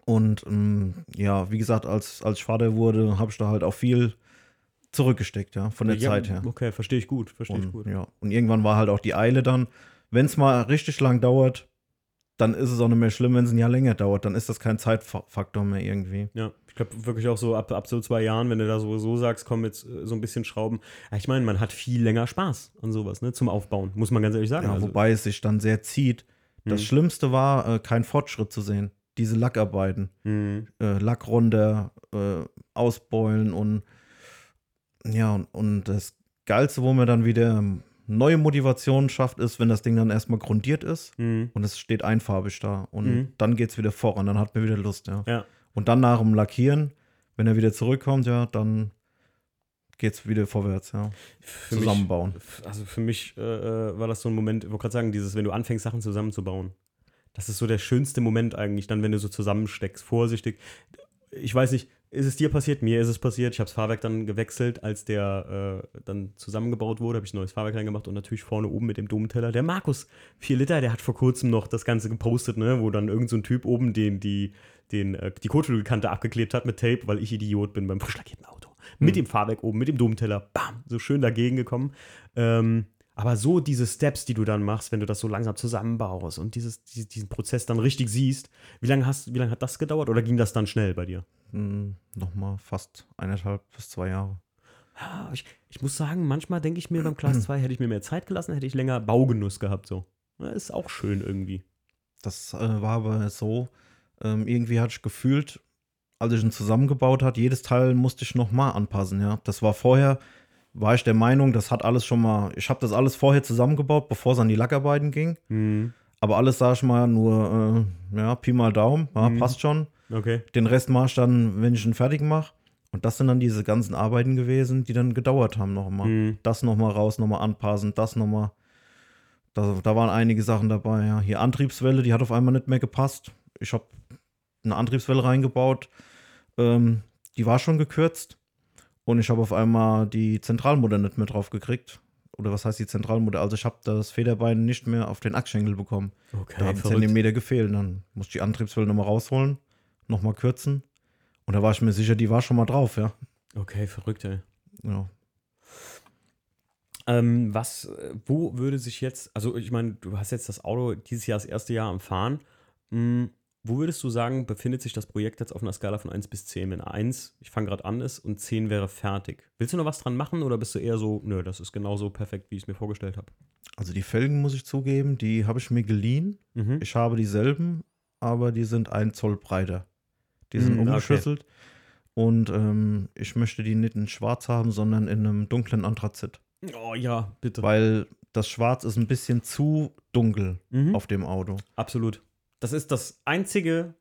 Und ähm, ja, wie gesagt, als, als ich Vater wurde, habe ich da halt auch viel zurückgesteckt, ja, von der ja, Zeit her. Okay, verstehe ich gut, verstehe ich gut. ja. und irgendwann war halt auch die Eile dann, wenn es mal richtig lang dauert, dann ist es auch nicht mehr schlimm, wenn es ein Jahr länger dauert. Dann ist das kein Zeitfaktor mehr irgendwie. Ja, ich glaube wirklich auch so ab, ab so zwei Jahren, wenn du da sowieso sagst, komm jetzt äh, so ein bisschen schrauben. Ich meine, man hat viel länger Spaß an sowas, ne, zum Aufbauen, muss man ganz ehrlich sagen. Ja, also, wobei es sich dann sehr zieht. Das Mhm. Schlimmste war, äh, keinen Fortschritt zu sehen. Diese Lackarbeiten. mh, Äh, Lack runter, äh, ausbeulen und ja, und, und das Geilste, wo man dann wieder neue Motivation schafft, ist, wenn das Ding dann erstmal grundiert ist mh, und es steht einfarbig da. Und Mhm. dann geht es wieder voran, dann hat man wieder Lust, ja. ja. Und dann nach dem Lackieren, wenn er wieder zurückkommt, ja, dann geht es wieder vorwärts, ja. Für Zusammenbauen. Mich, also für mich äh, äh, war das so ein Moment, ich wollte gerade sagen, dieses, wenn du anfängst, Sachen zusammenzubauen. Das ist so der schönste Moment eigentlich, dann, wenn du so zusammensteckst, vorsichtig. Ich weiß nicht, ist es dir passiert? Mir ist es passiert. Ich habe das Fahrwerk dann gewechselt, als der äh, dann zusammengebaut wurde, habe ich ein neues Fahrwerk reingemacht und natürlich vorne oben mit dem Domteller. Der Markus, 4 Liter, der hat vor kurzem noch das Ganze gepostet, ne, wo dann irgend so ein Typ oben den, die, den, äh, die Kotflügelkante abgeklebt hat mit Tape, weil ich Idiot bin beim frisch lackierten Auto. Mit dem Fahrwerk oben, mit dem Domteller, bam, so schön dagegen gekommen. Ähm, Aber so diese Steps, die du dann machst, wenn du das so langsam zusammenbaust und dieses, die- diesen Prozess dann richtig siehst, wie lange hast, wie lange hat das gedauert oder ging das dann schnell bei dir? Hm, Nochmal fast eineinhalb bis zwei Jahre. Ja, ich, ich muss sagen, manchmal denke ich mir beim Class 2, hätte ich mir mehr Zeit gelassen, hätte ich länger Baugenuss gehabt. So. Ja, ist auch schön irgendwie. Das äh, war aber so, ähm, irgendwie hatte ich gefühlt, als ich ihn zusammengebaut hat, jedes Teil musste ich nochmal anpassen, ja. Das war vorher, war ich der Meinung, das hat alles schon mal, ich habe das alles vorher zusammengebaut, bevor es an die Lackarbeiten ging. Mhm. Aber alles, sag ich mal, nur, äh, ja, Pi mal Daumen, ja, Mhm. passt schon. Okay. Den Rest mache ich dann, wenn ich ihn fertig mache. Und das sind dann diese ganzen Arbeiten gewesen, die dann gedauert haben nochmal. Mhm. Das nochmal raus, nochmal anpassen, das nochmal. Da, da waren einige Sachen dabei, ja. Hier Antriebswelle, die hat auf einmal nicht mehr gepasst. Ich habe eine Antriebswelle reingebaut. Ähm, die war schon gekürzt. Und ich habe auf einmal die Zentralmutter nicht mehr drauf gekriegt. Oder was heißt die Zentralmutter? Also ich habe das Federbein nicht mehr auf den Achsschenkel bekommen. Okay, Da hat ein verrückt. Zentimeter gefehlt. Dann musste ich die Antriebswelle nochmal rausholen, nochmal kürzen. Und da war ich mir sicher, die war schon mal drauf, ja. Okay, verrückt, ey. ja. Ähm, was, wo würde sich jetzt, also ich meine, du hast jetzt das Auto dieses Jahr das erste Jahr am Fahren. Hm, wo würdest du sagen, befindet sich das Projekt jetzt auf einer Skala von 1 bis 10? Wenn 1, ich fange gerade an, ist und 10 wäre fertig. Willst du noch was dran machen oder bist du eher so, nö, das ist genauso perfekt, wie ich es mir vorgestellt habe? Also die Felgen, muss ich zugeben, die habe ich mir geliehen. Mhm. Ich habe dieselben, aber die sind ein Zoll breiter. Die sind okay. umgeschüsselt. Und ähm, ich möchte die nicht in schwarz haben, sondern in einem dunklen Anthrazit. Oh ja, bitte. Weil das Schwarz ist ein bisschen zu dunkel Mhm. auf dem Auto. Absolut. Das ist das einzige,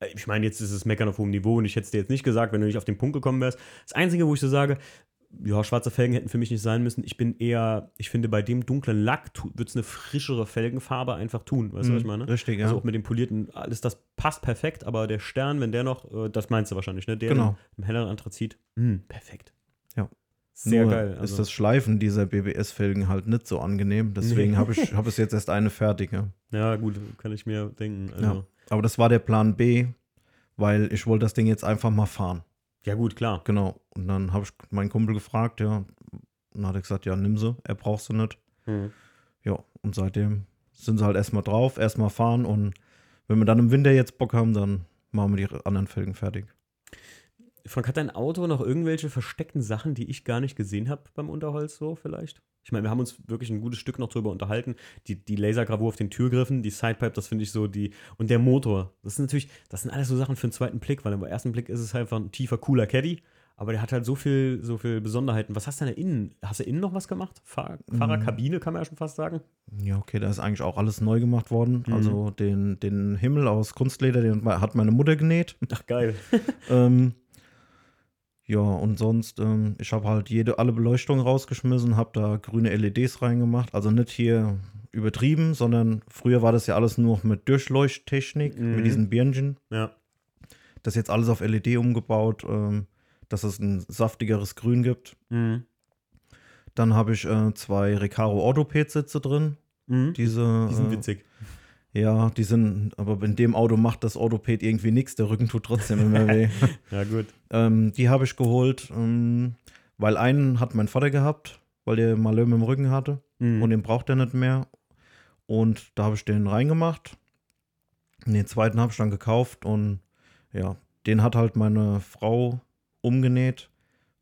äh, ich meine, jetzt ist es Meckern auf hohem Niveau und ich hätte es dir jetzt nicht gesagt, wenn du nicht auf den Punkt gekommen wärst. Das einzige, wo ich so sage, ja, schwarze Felgen hätten für mich nicht sein müssen. Ich bin eher, ich finde, bei dem dunklen Lack wird es eine frischere Felgenfarbe einfach tun. Weißt du, was ich meine? Richtig, ja. Also auch mit dem polierten, alles das passt perfekt, aber der Stern, wenn der noch, äh, das meinst du wahrscheinlich, ne? Der Genau. im, im helleren Anthrazit, mh, perfekt. Sehr Nur geil. also ist das Schleifen dieser BBS-Felgen halt nicht so angenehm. Deswegen habe ich hab es jetzt erst eine fertige. ja, gut, kann ich mir denken. Also, Ja. Aber das war der Plan B, weil ich wollte das Ding jetzt einfach mal fahren. ja, gut, klar. Genau. Und dann habe ich meinen Kumpel gefragt, ja. Und dann hat er gesagt, ja, nimm sie, er braucht sie nicht. Mhm. Ja, und seitdem sind sie halt erstmal drauf, erstmal fahren und wenn wir dann im Winter jetzt Bock haben, dann machen wir die anderen Felgen fertig. Frank, hat dein Auto noch irgendwelche versteckten Sachen, die ich gar nicht gesehen habe beim Unterholz so vielleicht? Ich meine, wir haben uns wirklich ein gutes Stück noch drüber unterhalten. Die, die Lasergravur auf den Türgriffen, die Sidepipe, das finde ich so die. Und der Motor. Das sind natürlich, das sind alles so Sachen für den zweiten Blick, weil im ersten Blick ist es halt einfach ein tiefer, cooler Caddy. Aber der hat halt so viel, so viel Besonderheiten. Was hast du denn da innen? Hast du innen noch was gemacht? Fahr Fahrerkabine, kann man ja schon fast sagen. Ja, okay, da ist eigentlich auch alles neu gemacht worden. Mhm. Also den, den Himmel aus Kunstleder, den hat meine Mutter genäht. Ach, geil. ähm, ja, und sonst, ähm, ich habe halt jede, alle Beleuchtungen rausgeschmissen, habe da grüne LEDs reingemacht. Also nicht hier übertrieben, sondern früher war das ja alles nur mit Durchleuchttechnik, Mhm. mit diesen Birnchen. Ja. Das ist jetzt alles auf LED umgebaut, ähm, dass es ein saftigeres Grün gibt. Mhm. Dann habe ich äh, zwei Recaro Orthoped-Sitze drin. Mhm. Diese, Die sind äh, witzig. Ja, die sind, aber in dem Auto macht das Orthoped irgendwie nichts. Der Rücken tut trotzdem immer weh. Ja, gut. ähm, die habe ich geholt, ähm, weil einen hat mein Vater gehabt, weil der Malheur im Rücken hatte Mhm. und den braucht er nicht mehr. Und da habe ich den reingemacht. Den zweiten habe ich dann gekauft und ja, den hat halt meine Frau umgenäht,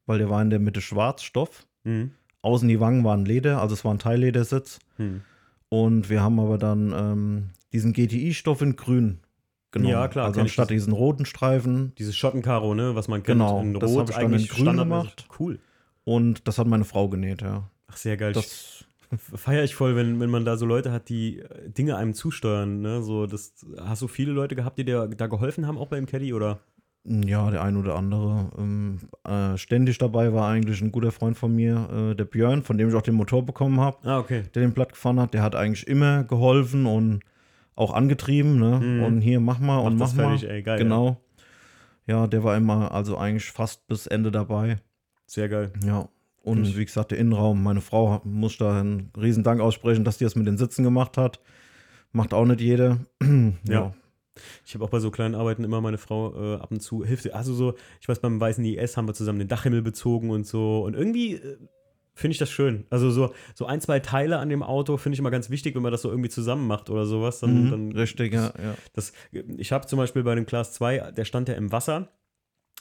weil der war in der Mitte Schwarzstoff. Mhm. Außen die Wangen waren Leder, also es war ein Teilledersitz. Mhm. Und wir haben aber dann ähm, diesen GTI-Stoff in grün genommen. Ja, klar, Also anstatt das. diesen roten Streifen. Dieses Schottenkaro, ne, was man kennt, Genau, in das Rot hab ich dann in eigentlich grün gemacht. Cool. Und das hat meine Frau genäht, ja. Ach, sehr geil. Das, Feiere ich voll, wenn, wenn man da so Leute hat, die äh, Dinge einem zusteuern. Ne? So, das, hast du viele Leute gehabt, die dir da geholfen haben, auch beim Caddy? Oder? ja, der ein oder andere. Ähm, äh, ständig dabei war eigentlich ein guter Freund von mir, äh, der Björn, von dem ich auch den Motor bekommen habe, Ah, okay. der den platt gefahren hat. Der hat eigentlich immer geholfen und auch angetrieben. Ne? Mhm. Und hier, mach mal und Mach mach das mal. fertig, ey, geil. Genau. Ja, der war immer also eigentlich fast bis Ende dabei. Sehr geil. Ja. Und Ich- wie gesagt, der Innenraum, meine Frau muss da einen riesen Dank aussprechen, dass die das mit den Sitzen gemacht hat. Macht auch nicht jeder. Ja. Ich habe auch bei so kleinen Arbeiten immer meine Frau äh, ab und zu hilft. Also so, ich weiß, beim weißen IS haben wir zusammen den Dachhimmel bezogen und so. Und irgendwie äh, finde ich das schön. Also so, so ein, zwei Teile an dem Auto finde ich immer ganz wichtig, wenn man das so irgendwie zusammen macht oder sowas. Dann, Mhm, dann Richtig, ja. ja. Das, ich habe zum Beispiel bei dem Class 2, der stand ja im Wasser.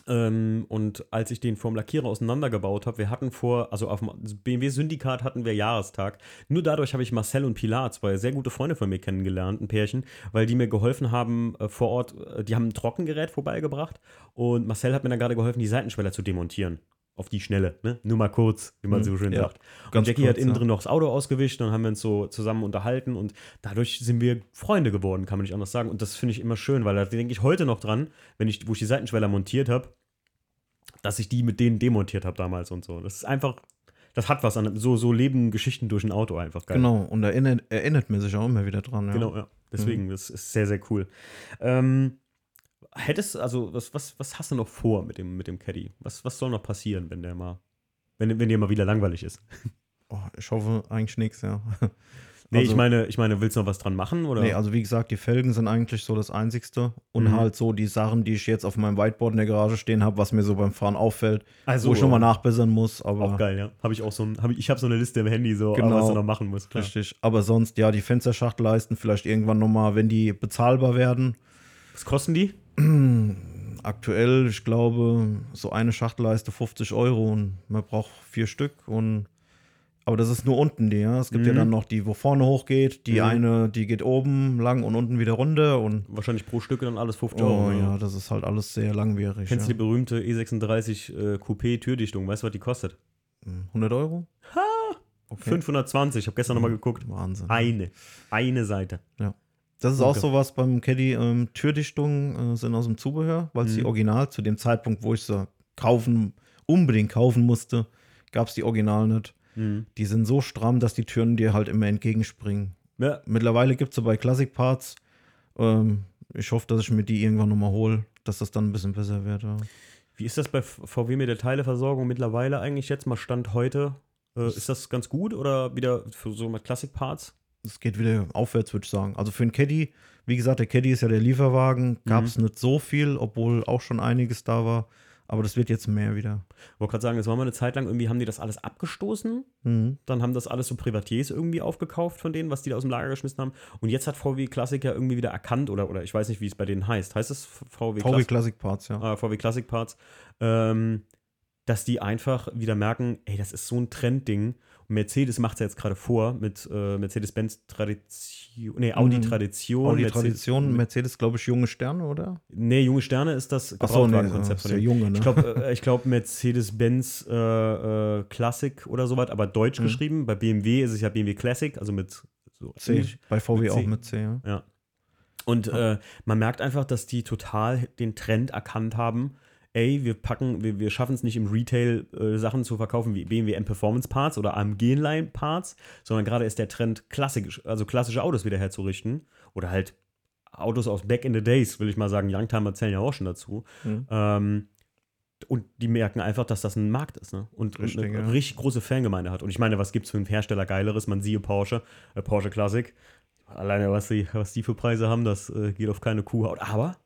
Ähm, und als ich den vom Lackierer auseinandergebaut habe, wir hatten vor, also auf dem BMW Syndikat hatten wir Jahrestag. Nur dadurch habe ich Marcel und Pilar, zwei sehr gute Freunde von mir kennengelernt, ein Pärchen, weil die mir geholfen haben äh, vor Ort, äh, die haben ein Trockengerät vorbeigebracht und Marcel hat mir dann gerade geholfen, die Seitenschweller zu demontieren. Auf die Schnelle, ne? Nur mal kurz, wie man Mhm, so schön ja. sagt. Und Jackie kurz, hat innen ja. drin noch das Auto ausgewischt, dann haben wir uns so zusammen unterhalten und dadurch sind wir Freunde geworden, kann man nicht anders sagen. Und das finde ich immer schön, weil da denke ich heute noch dran, wenn ich, wo ich die Seitenschweller montiert habe, dass ich die mit denen demontiert habe damals und so. Das ist einfach, das hat was an, so, so leben Geschichten durch ein Auto einfach geil. Genau, und erinnert, erinnert mir sich auch immer wieder dran. Ja. Genau, ja. Deswegen, das ist sehr, sehr cool. Ähm, hättest du, also, was, was, was hast du noch vor mit dem, mit dem Caddy? Was, was soll noch passieren, wenn der mal, wenn, wenn dir mal wieder langweilig ist? Oh, ich hoffe eigentlich nichts, ja. Nee, Also- ich meine, ich meine, willst du noch was dran machen? Oder? Nee, also wie gesagt, die Felgen sind eigentlich so das Einzigste. Und Mhm. halt so die Sachen, die ich jetzt auf meinem Whiteboard in der Garage stehen habe, was mir so beim Fahren auffällt, also wo ich schon mal ja. nachbessern muss. Aber Auch geil, ja. Habe ich auch so ein, hab ich, ich habe so eine Liste im Handy, so, Genau. was du noch machen musst. Klar. Richtig. Aber sonst, ja, die Fensterschachtleisten vielleicht irgendwann nochmal, wenn die bezahlbar werden. Was kosten die? Aktuell, ich glaube, so eine Schachtleiste 50 Euro und man braucht vier Stück. Und aber das ist nur unten die, ja. Es gibt ja Mhm. dann noch die, wo vorne hochgeht. Die Mhm. eine, die geht oben lang und unten wieder runter. Und Wahrscheinlich pro Stück dann alles 50 oh Euro. ja, das ist halt alles sehr langwierig. Kennst ja. du die berühmte E36 äh, Coupé Türdichtung? Weißt du, was die kostet? 100 Euro? Ha! Okay. 520. Ich habe gestern nochmal geguckt. Wahnsinn. Eine. Eine Seite. Das ist auch Okay. sowas beim Caddy. Ähm, Türdichtungen äh, sind aus dem Zubehör, weil es die Mhm. Original zu dem Zeitpunkt, wo ich sie kaufen, unbedingt kaufen musste, gab es die Original nicht. Mhm. Die sind so stramm, dass die Türen dir halt immer entgegenspringen. Ja, Mittlerweile gibt es sie bei Classic Parts. Ähm, ich hoffe, dass ich mir die irgendwann nochmal hole, dass das dann ein bisschen besser wird. Ja. Wie ist das bei VW mit der Teileversorgung mittlerweile eigentlich jetzt mal Stand heute? Äh, ist das ganz gut oder wieder für so mal Classic Parts? Es geht wieder aufwärts, würde ich sagen. Also für einen Caddy, wie gesagt, der Caddy ist ja der Lieferwagen, gab es nicht so viel, obwohl auch schon einiges da war. Aber das wird jetzt mehr wieder. Ich wollte gerade sagen, es war mal eine Zeit lang, irgendwie haben die das alles abgestoßen. Mhm. Dann haben das alles so Privatiers irgendwie aufgekauft von denen, was die da aus dem Lager geschmissen haben. Und jetzt hat VW Classic ja irgendwie wieder erkannt, oder, oder ich weiß nicht, wie es bei denen heißt. Heißt es VW, VW Classic? Classic Parts, ja. äh, VW Classic Parts, ähm, dass die einfach wieder merken, ey, das ist so ein Trendding. Mercedes macht es ja jetzt gerade vor mit äh, Mercedes-Benz Tradition, nee, Audi Mhm. Tradition. Audi Mercedes- Tradition, Mercedes, glaube ich, junge Sterne, oder? Nee, junge Sterne ist das nee, Gebrauchtwagenkonzept ist von der denen. junge, ne? Ich glaube, äh, glaub Mercedes-Benz äh, äh, Classic oder sowas, aber deutsch Mhm. geschrieben. Bei BMW ist es ja BMW Classic, also mit so C. Englisch. Bei VW mit auch C. mit C, ja. Ja. Und äh, man merkt einfach, dass die total den Trend erkannt haben. Ey, wir packen, wir, wir schaffen es nicht im Retail äh, Sachen zu verkaufen wie BMW M Performance Parts oder AMG Line Parts, sondern gerade ist der Trend klassisch, also klassische Autos wieder herzurichten oder halt Autos aus Back in the Days, will ich mal sagen. Youngtimer zählen ja auch schon dazu. Mhm. Ähm, und die merken einfach, dass das ein Markt ist, ne? Und, Richtig, und eine ja. richtig große Fangemeinde hat. Und ich meine, was gibt es für einen Hersteller Geileres? Man siehe Porsche, äh, Porsche Classic. Alleine, was die, was die für Preise haben, das äh, geht auf keine Kuhhaut. Aber,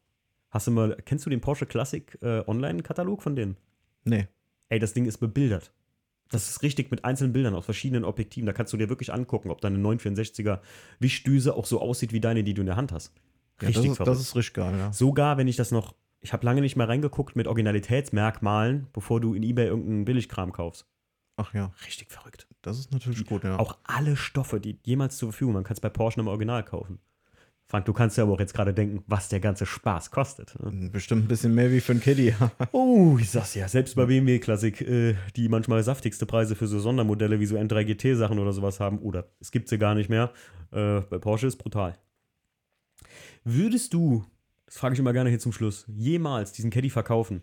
hast du mal, kennst du den Porsche Classic äh, Online-Katalog von denen? Nee. Ey, das Ding ist bebildert. Das ist richtig mit einzelnen Bildern aus verschiedenen Objektiven. Da kannst du dir wirklich angucken, ob deine 964er Wischdüse auch so aussieht wie deine, die du in der Hand hast. Ja, Richtig das, ist, verrückt. das ist richtig geil, ja. Sogar wenn ich das noch, ich habe lange nicht mehr reingeguckt mit Originalitätsmerkmalen, bevor du in Ebay irgendeinen Billigkram kaufst. Ach ja, Richtig verrückt. das ist natürlich gut, ja. Auch alle Stoffe, die jemals zur Verfügung, man kann es bei Porsche im Original kaufen. Frank, du kannst ja aber auch jetzt gerade denken, was der ganze Spaß kostet. ne? Bestimmt ein bisschen mehr wie für einen Caddy. Oh, ich sag's ja, selbst bei BMW Klassik, äh, die manchmal saftigste Preise für so Sondermodelle wie so M3 GT Sachen oder sowas haben, oder es gibt sie gar nicht mehr. Äh, bei Porsche ist brutal. Würdest du, das frage ich immer gerne hier zum Schluss, jemals diesen Caddy verkaufen?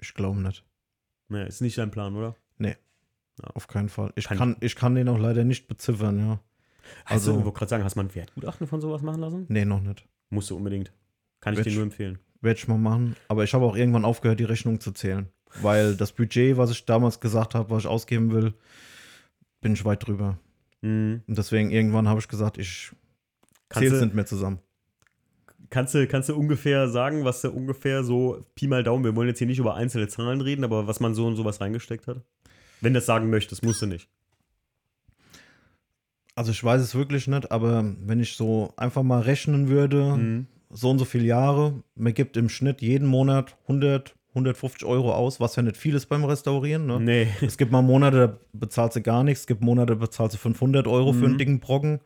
ich glaube nicht. Nee, ist nicht dein Plan, oder? Auf keinen Fall. Ich Kann- kann, ich kann den auch leider nicht beziffern, ja. Du, Also- ich wollte gerade sagen, hast du mal ein Wertgutachten von sowas machen lassen? Nee, noch nicht. Musst du unbedingt. Kann ich dir nur empfehlen. Werde ich mal machen. Aber ich habe auch irgendwann aufgehört, die Rechnung zu zählen. Weil das Budget, was ich damals gesagt habe, was ich ausgeben will, bin ich weit drüber. Mhm. Und deswegen irgendwann habe ich gesagt, ich zähle es nicht mehr zusammen. Kannst du, kannst du ungefähr sagen, was du ungefähr so Pi mal Daumen, wir wollen jetzt hier nicht über einzelne Zahlen reden, aber was man so und sowas reingesteckt hat? Wenn du das sagen möchtest, musst du nicht. Also ich weiß es wirklich nicht, aber wenn ich so einfach mal rechnen würde, Mhm. so und so viele Jahre, mir gibt im Schnitt jeden Monat 100, 150 Euro aus, was ja nicht viel ist beim Restaurieren. Ne? Nee. Es gibt mal Monate, da bezahlst du gar nichts, es gibt Monate, da bezahlst du 500 Euro für einen Mhm. dicken Brocken.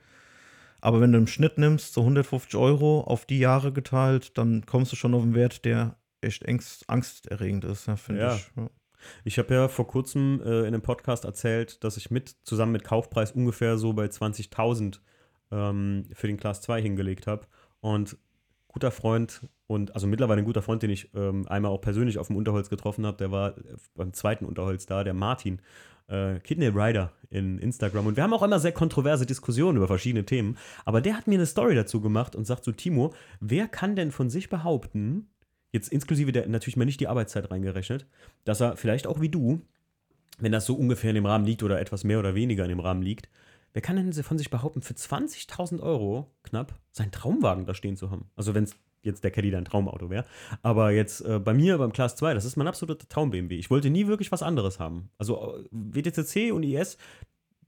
Aber wenn du im Schnitt nimmst, so 150 Euro auf die Jahre geteilt, dann kommst du schon auf einen Wert, der echt angst, angsterregend ist, ja, finde Ja. ich. Ja. Ich habe ja vor kurzem äh, in einem Podcast erzählt, dass ich mit zusammen mit Kaufpreis ungefähr so bei 20.000 ähm, für den Class 2 hingelegt habe. Und guter Freund und also mittlerweile ein guter Freund, den ich ähm, einmal auch persönlich auf dem Unterholz getroffen habe, der war äh, beim zweiten Unterholz da, der Martin. Äh, Kidney Rider in Instagram. Und wir haben auch immer sehr kontroverse Diskussionen über verschiedene Themen. Aber der hat mir eine Story dazu gemacht und sagt so: Timo, wer kann denn von sich behaupten, jetzt inklusive der natürlich mal nicht die Arbeitszeit reingerechnet, dass er vielleicht auch wie du, wenn das so ungefähr in dem Rahmen liegt oder etwas mehr oder weniger in dem Rahmen liegt, wer kann denn von sich behaupten, für 20.000 Euro knapp seinen Traumwagen da stehen zu haben? Also wenn es jetzt der Caddy dein Traumauto wäre. Aber jetzt äh, bei mir beim Class 2, das ist mein absoluter Traum-BMW. Ich wollte nie wirklich was anderes haben. Also äh, WTCC und IS,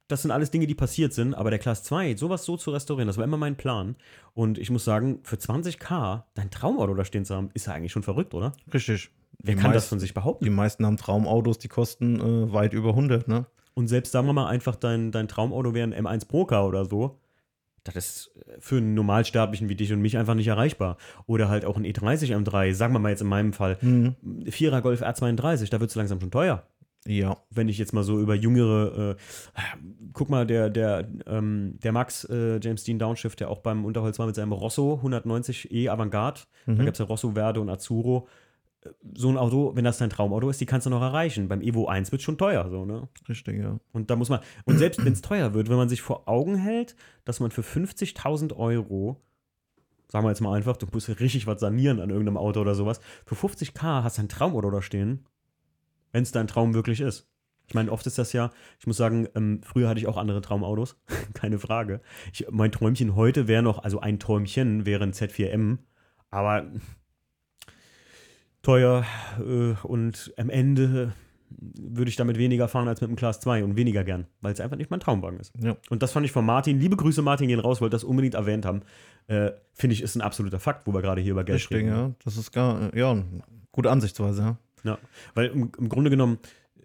das sind alles Dinge, die passiert sind, aber der Class 2, sowas so zu restaurieren, das war immer mein Plan. Und ich muss sagen, für 20k dein Traumauto da stehen zu haben, ist ja eigentlich schon verrückt, oder? Richtig. Wer Die kann das meisten- von sich behaupten? Die meisten haben Traumautos, die kosten äh, weit über 100, ne? Und selbst sagen wir mal einfach, dein, dein Traumauto wäre ein M1 Procar oder so. Das ist für einen Normalsterblichen wie dich und mich einfach nicht erreichbar. Oder halt auch ein E30 M3, sagen wir mal jetzt in meinem Fall. Mhm. Vierer Golf R32, da wird es langsam schon teuer. Ja. Wenn ich jetzt mal so über jüngere, äh, guck mal, der, der, ähm, der Max, äh, James Dean Downshift, der auch beim Unterholz war mit seinem Rosso 190e Avantgarde, da Mhm. gab es ja Rosso Verde und Azuro. Äh, So ein Auto, wenn das dein Traumauto ist, die kannst du noch erreichen. Beim Evo 1 wird schon teuer, so, ne? Richtig, ja. Und da muss man, und selbst wenn es teuer wird, wenn man sich vor Augen hält, dass man für 50.000 Euro, sagen wir jetzt mal einfach, du musst richtig was sanieren an irgendeinem Auto oder sowas, für 50k hast du ein Traumauto da stehen, wenn es dein Traum wirklich ist. Ich meine, oft ist das ja, ich muss sagen, ähm, früher hatte ich auch andere Traumautos, keine Frage. Ich, mein Träumchen heute wäre noch, also ein Träumchen wäre ein Z4M, aber teuer äh, und am Ende würde ich damit weniger fahren als mit dem Class 2 und weniger gern, weil es einfach nicht mein Traumwagen ist. Ja. Und das fand ich von Martin, liebe Grüße Martin gehen raus, wollte das unbedingt erwähnt haben, äh, finde ich ist ein absoluter Fakt, wo wir gerade hier über Geld Richtig, reden. ja. Das ist gar, ja, eine gute Ansichtsweise, ja. Ja, weil im, im Grunde genommen,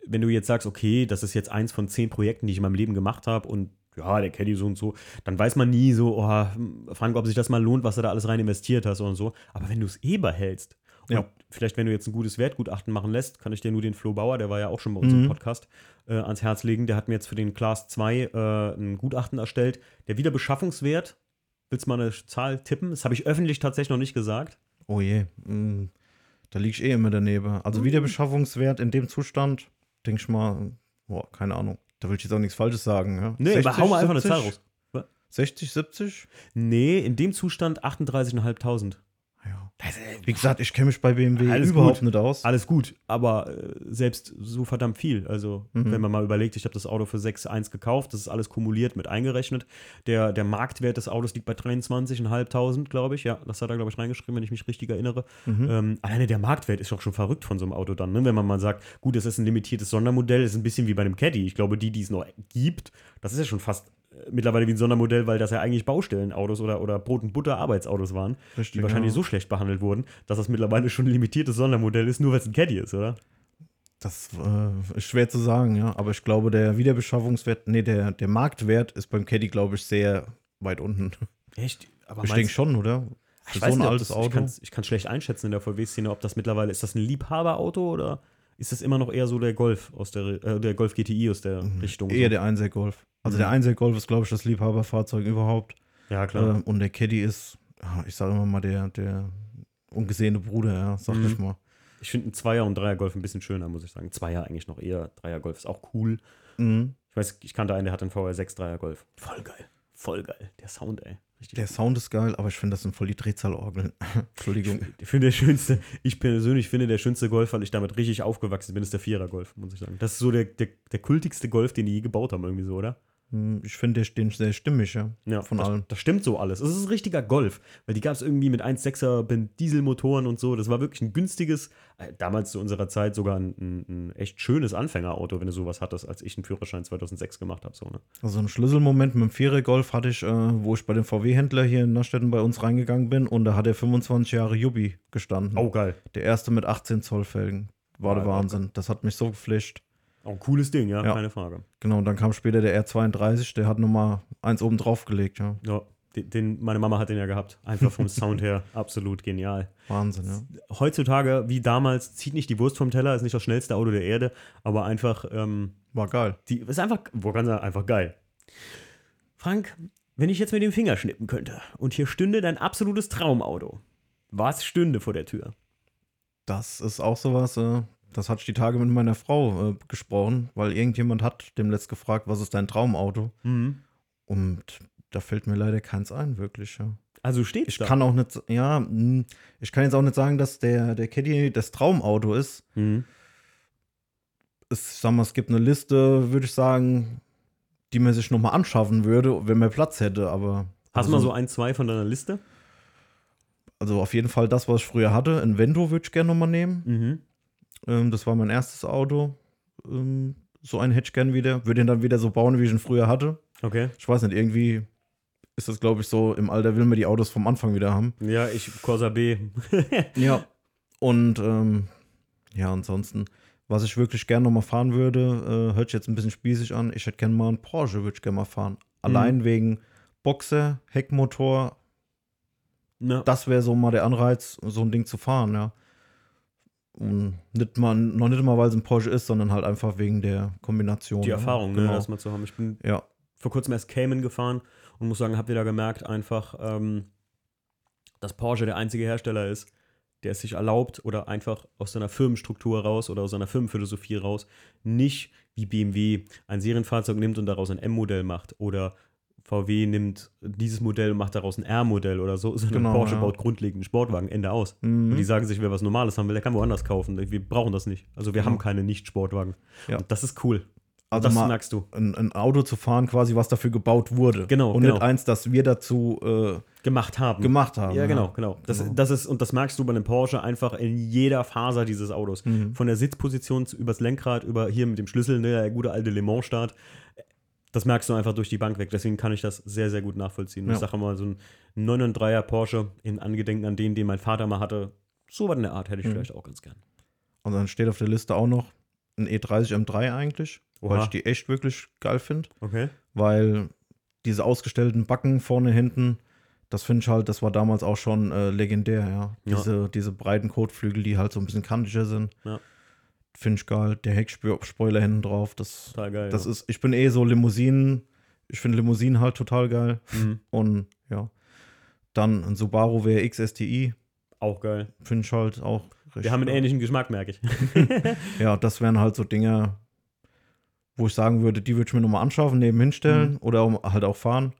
wenn du jetzt sagst, okay, das ist jetzt eins von zehn Projekten, die ich in meinem Leben gemacht habe und ja, der Caddy so und so, dann weiß man nie so, oh, Frank, ob sich das mal lohnt, was du da alles rein investiert hast und so. Aber wenn du es eh behältst und Ja. vielleicht, wenn du jetzt ein gutes Wertgutachten machen lässt, kann ich dir nur den Flo Bauer, der war ja auch schon bei uns Mhm. im Podcast, äh, ans Herz legen. Der hat mir jetzt für den Class 2 äh, ein Gutachten erstellt. Der Wiederbeschaffungswert, willst du mal eine Zahl tippen? Das habe ich öffentlich tatsächlich noch nicht gesagt. Oh je. mm, Da lieg ich eh immer daneben. Mhm. Also Wiederbeschaffungswert in dem Zustand, denke ich mal, boah, keine Ahnung. Da will ich jetzt auch nichts Falsches sagen. Ja. Nee, aber hau mal einfach eine Zahl raus. 60, 70? Nee, in dem Zustand 38.500. Ja. Wie gesagt, ich kenne mich bei BMW Alles überhaupt gut. nicht aus. Alles gut, aber äh, selbst so verdammt viel. Also, Mhm. wenn man mal überlegt, ich habe das Auto für 6,1 gekauft, das ist alles kumuliert mit eingerechnet. Der, der Marktwert des Autos liegt bei 23.500, glaube ich. Ja, das hat er, glaube ich, reingeschrieben, wenn ich mich richtig erinnere. Mhm. Ähm, alleine der Marktwert ist doch schon verrückt von so einem Auto dann, ne? wenn man mal sagt, gut, es ist ein limitiertes Sondermodell, ist ein bisschen wie bei einem Caddy. Ich glaube, die, die es noch gibt, das ist ja schon fast äh, mittlerweile wie ein Sondermodell, weil das ja eigentlich Baustellenautos oder, oder Brot- und Butter-Arbeitsautos waren, Richtig, die wahrscheinlich ja. so schlecht behandelt wurden, dass das mittlerweile schon ein limitiertes Sondermodell ist, nur weil es ein Caddy ist, oder? Das äh, ist schwer zu sagen, ja. Aber ich glaube, der Wiederbeschaffungswert, nee, der, der Marktwert ist beim Caddy, glaube ich, sehr weit unten. Echt? Aber ich denke schon, oder? Für ich weiß nicht, ob altes das, Auto. Ich kann es schlecht einschätzen in der VW-Szene, ob das mittlerweile, ist das ein Liebhaberauto oder ist das immer noch eher so der Golf aus der, äh, der Golf GTI aus der Richtung? Mhm. Eher so? der 1er Golf. Also Mhm. der 1er Golf ist, glaube ich, das Liebhaberfahrzeug überhaupt. Ja, klar. Äh, und der Caddy ist, ich sage immer mal, der, der ungesehene Bruder, ja, sag Mhm. ich mal. Ich finde einen Zweier- und Dreier-Golf ein bisschen schöner, muss ich sagen. Zweier eigentlich noch eher. Dreier-Golf ist auch cool. Mhm. Ich weiß, ich kannte einen, der hat einen VR6 Dreier-Golf. Voll geil. Voll geil. Der Sound, ey. Richtig. Der Sound ist geil, aber ich finde, das sind voll die Drehzahlorgeln. Entschuldigung. Ich finde der schönste, ich persönlich finde der schönste Golf, weil ich damit richtig aufgewachsen bin, ist der Vierer-Golf, muss ich sagen. Das ist so der, der, der kultigste Golf, den die je gebaut haben, irgendwie so, oder? Hm, Ich finde den sehr stimmig, ja. Ja, Von das, allem. Das stimmt so alles. Es ist ein richtiger Golf, weil die gab es irgendwie mit 1,6er Ben- Dieselmotoren und so. Das war wirklich ein günstiges, äh, damals zu unserer Zeit sogar ein, ein, echt schönes Anfängerauto, wenn du sowas hattest, als ich einen Führerschein 2006 gemacht habe. So, ne? Also ein Schlüsselmoment mit dem Vierer Golf hatte ich, äh, wo ich bei dem VW-Händler hier in Nastetten bei uns reingegangen bin und da hat er 25 Jahre Jubi gestanden. Oh, geil. Der erste mit 18 Zoll Felgen. War der Ja, Wahnsinn. Das hat mich so geflasht. Auch ein cooles Ding, ja, Ja. keine Frage. Genau, und dann kam später der R32, der hat nochmal eins oben drauf gelegt, ja. Ja, den, den, meine Mama hat den ja gehabt. Einfach vom Sound her absolut genial. Wahnsinn, ja. Heutzutage, wie damals, zieht nicht die Wurst vom Teller, ist nicht das schnellste Auto der Erde, aber einfach, ähm, War geil. die ist einfach, wo kann sagen, einfach geil. Frank, wenn ich jetzt mit dem Finger schnippen könnte und hier stünde dein absolutes Traumauto, was stünde vor der Tür? Das ist auch sowas, äh, das hatte ich die Tage mit meiner Frau äh, gesprochen, weil irgendjemand hat dem letzt gefragt, was ist dein Traumauto? Und da fällt mir leider keins ein, wirklich, ja. Also steht Ich da. kann auch nicht, ja, ich kann jetzt auch nicht sagen, dass der, der Caddy das Traumauto ist. Mhm. Es, sag mal, es gibt eine Liste, würde ich sagen, die man sich nochmal anschaffen würde, wenn man Platz hätte, aber. Hast du also, mal so ein, zwei von deiner Liste? Also auf jeden Fall das, was ich früher hatte. Ein Vento würde ich gerne nochmal nehmen. Mhm. Ähm, das war mein erstes Auto. Ähm, so ich gern wieder. Würde ihn dann wieder so bauen, wie ich ihn früher hatte. Okay. Ich weiß nicht, irgendwie ist das, glaube ich, so, im Alter will man die Autos vom Anfang wieder haben. Ja, ich, Corsa B. Ja. Und ähm, ja, ansonsten, was ich wirklich gerne nochmal fahren würde, äh, hört sich jetzt ein bisschen spießig an. Ich hätte gerne mal einen Porsche, würde ich gerne mal fahren. Allein wegen Boxer, Heckmotor, Na, das wäre so mal der Anreiz, so ein Ding zu fahren, ja. Und nicht mal, noch nicht mal, weil es ein Porsche ist, sondern halt einfach wegen der Kombination. die ja. Erfahrung, ne, genau. das mal zu haben. Ich bin Ja, vor kurzem erst Cayman gefahren und muss sagen, habt ihr da gemerkt einfach, ähm, dass Porsche der einzige Hersteller ist, der es sich erlaubt oder einfach aus seiner Firmenstruktur raus oder aus seiner Firmenphilosophie raus nicht wie BMW ein Serienfahrzeug nimmt und daraus ein M-Modell macht oder VW nimmt dieses Modell und macht daraus ein R-Modell oder so, sondern Genau, Porsche ja. baut grundlegend einen Sportwagen, Ende aus. Mhm. Und die sagen sich, wer was Normales haben will, der kann woanders kaufen. Wir brauchen das nicht. Also wir Genau. haben keine Nicht-Sportwagen. Ja. Und das ist cool. Also das merkst du. ein, ein Auto zu fahren, quasi, was dafür gebaut wurde. Genau, Und genau. nicht eins, das wir dazu äh, Gemacht haben. gemacht haben. Ja, genau, genau. Das, Genau. das ist, und das merkst du bei einem Porsche einfach in jeder Faser dieses Autos. Mhm. Von der Sitzposition übers Lenkrad, über hier mit dem Schlüssel, ne, der gute alte Le Mans-Start. Das merkst du einfach durch die Bank weg. Deswegen kann ich das sehr, sehr gut nachvollziehen. Ja. Ich sage mal, so ein 993er Porsche in Angedenken an den, den mein Vater mal hatte. So was in der Art hätte ich Mhm. vielleicht auch ganz gern. Und dann steht auf der Liste auch noch ein E E30 M3 eigentlich, weil Oha. ich die echt wirklich geil finde. Okay. Weil diese ausgestellten Backen vorne, hinten, das finde ich halt, das war damals auch schon äh, legendär, ja. Ja. Diese, diese breiten Kotflügel, die halt so ein bisschen kantiger sind. Ja. Finde ich geil. Der Heckspoiler hinten drauf, das, Total geil. das ja. ist, ich bin eh so Limousinen, ich finde Limousinen halt total geil. Mhm. Und ja, dann ein Subaru WRX STI, Auch geil. finde ich halt auch richtig Wir haben einen geil. ähnlichen Geschmack, merke ich. Ja, das wären halt so Dinge, wo ich sagen würde, die würde ich mir nochmal anschaffen, nebenhin stellen Mhm. oder halt auch fahren.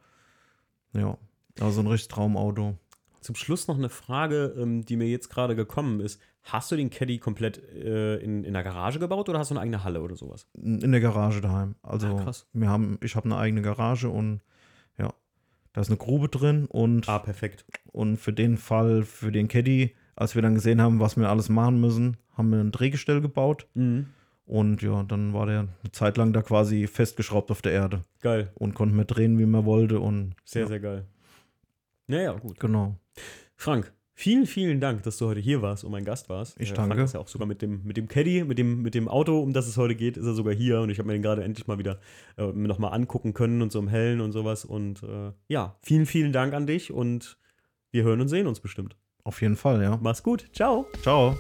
Ja, also ein richtiges Traumauto. Zum Schluss noch eine Frage, ähm, die mir jetzt gerade gekommen ist. Hast du den Caddy komplett äh, in, in der Garage gebaut oder hast du eine eigene Halle oder sowas? In der Garage daheim. Also Ah, krass. wir haben, ich habe eine eigene Garage und ja, da ist eine Grube drin und, Ah, perfekt. und für den Fall, für den Caddy, als wir dann gesehen haben, was wir alles machen müssen, haben wir ein Drehgestell gebaut und ja, dann war der eine Zeit lang da quasi festgeschraubt auf der Erde Geil. und konnte mehr drehen, wie man wollte und Sehr, ja, sehr geil. Naja, gut. genau. Frank, vielen, vielen Dank, dass du heute hier warst und mein Gast warst. Ich Äh, danke. Frank ist ja auch sogar mit dem, mit dem Caddy, mit dem, mit dem Auto, um das es heute geht, ist er sogar hier und ich habe mir den gerade endlich mal wieder äh, nochmal angucken können und so im Hellen und sowas. Und äh, ja, vielen, vielen Dank an dich und wir hören und sehen uns bestimmt. Auf jeden Fall, ja. Mach's gut. Ciao. Ciao.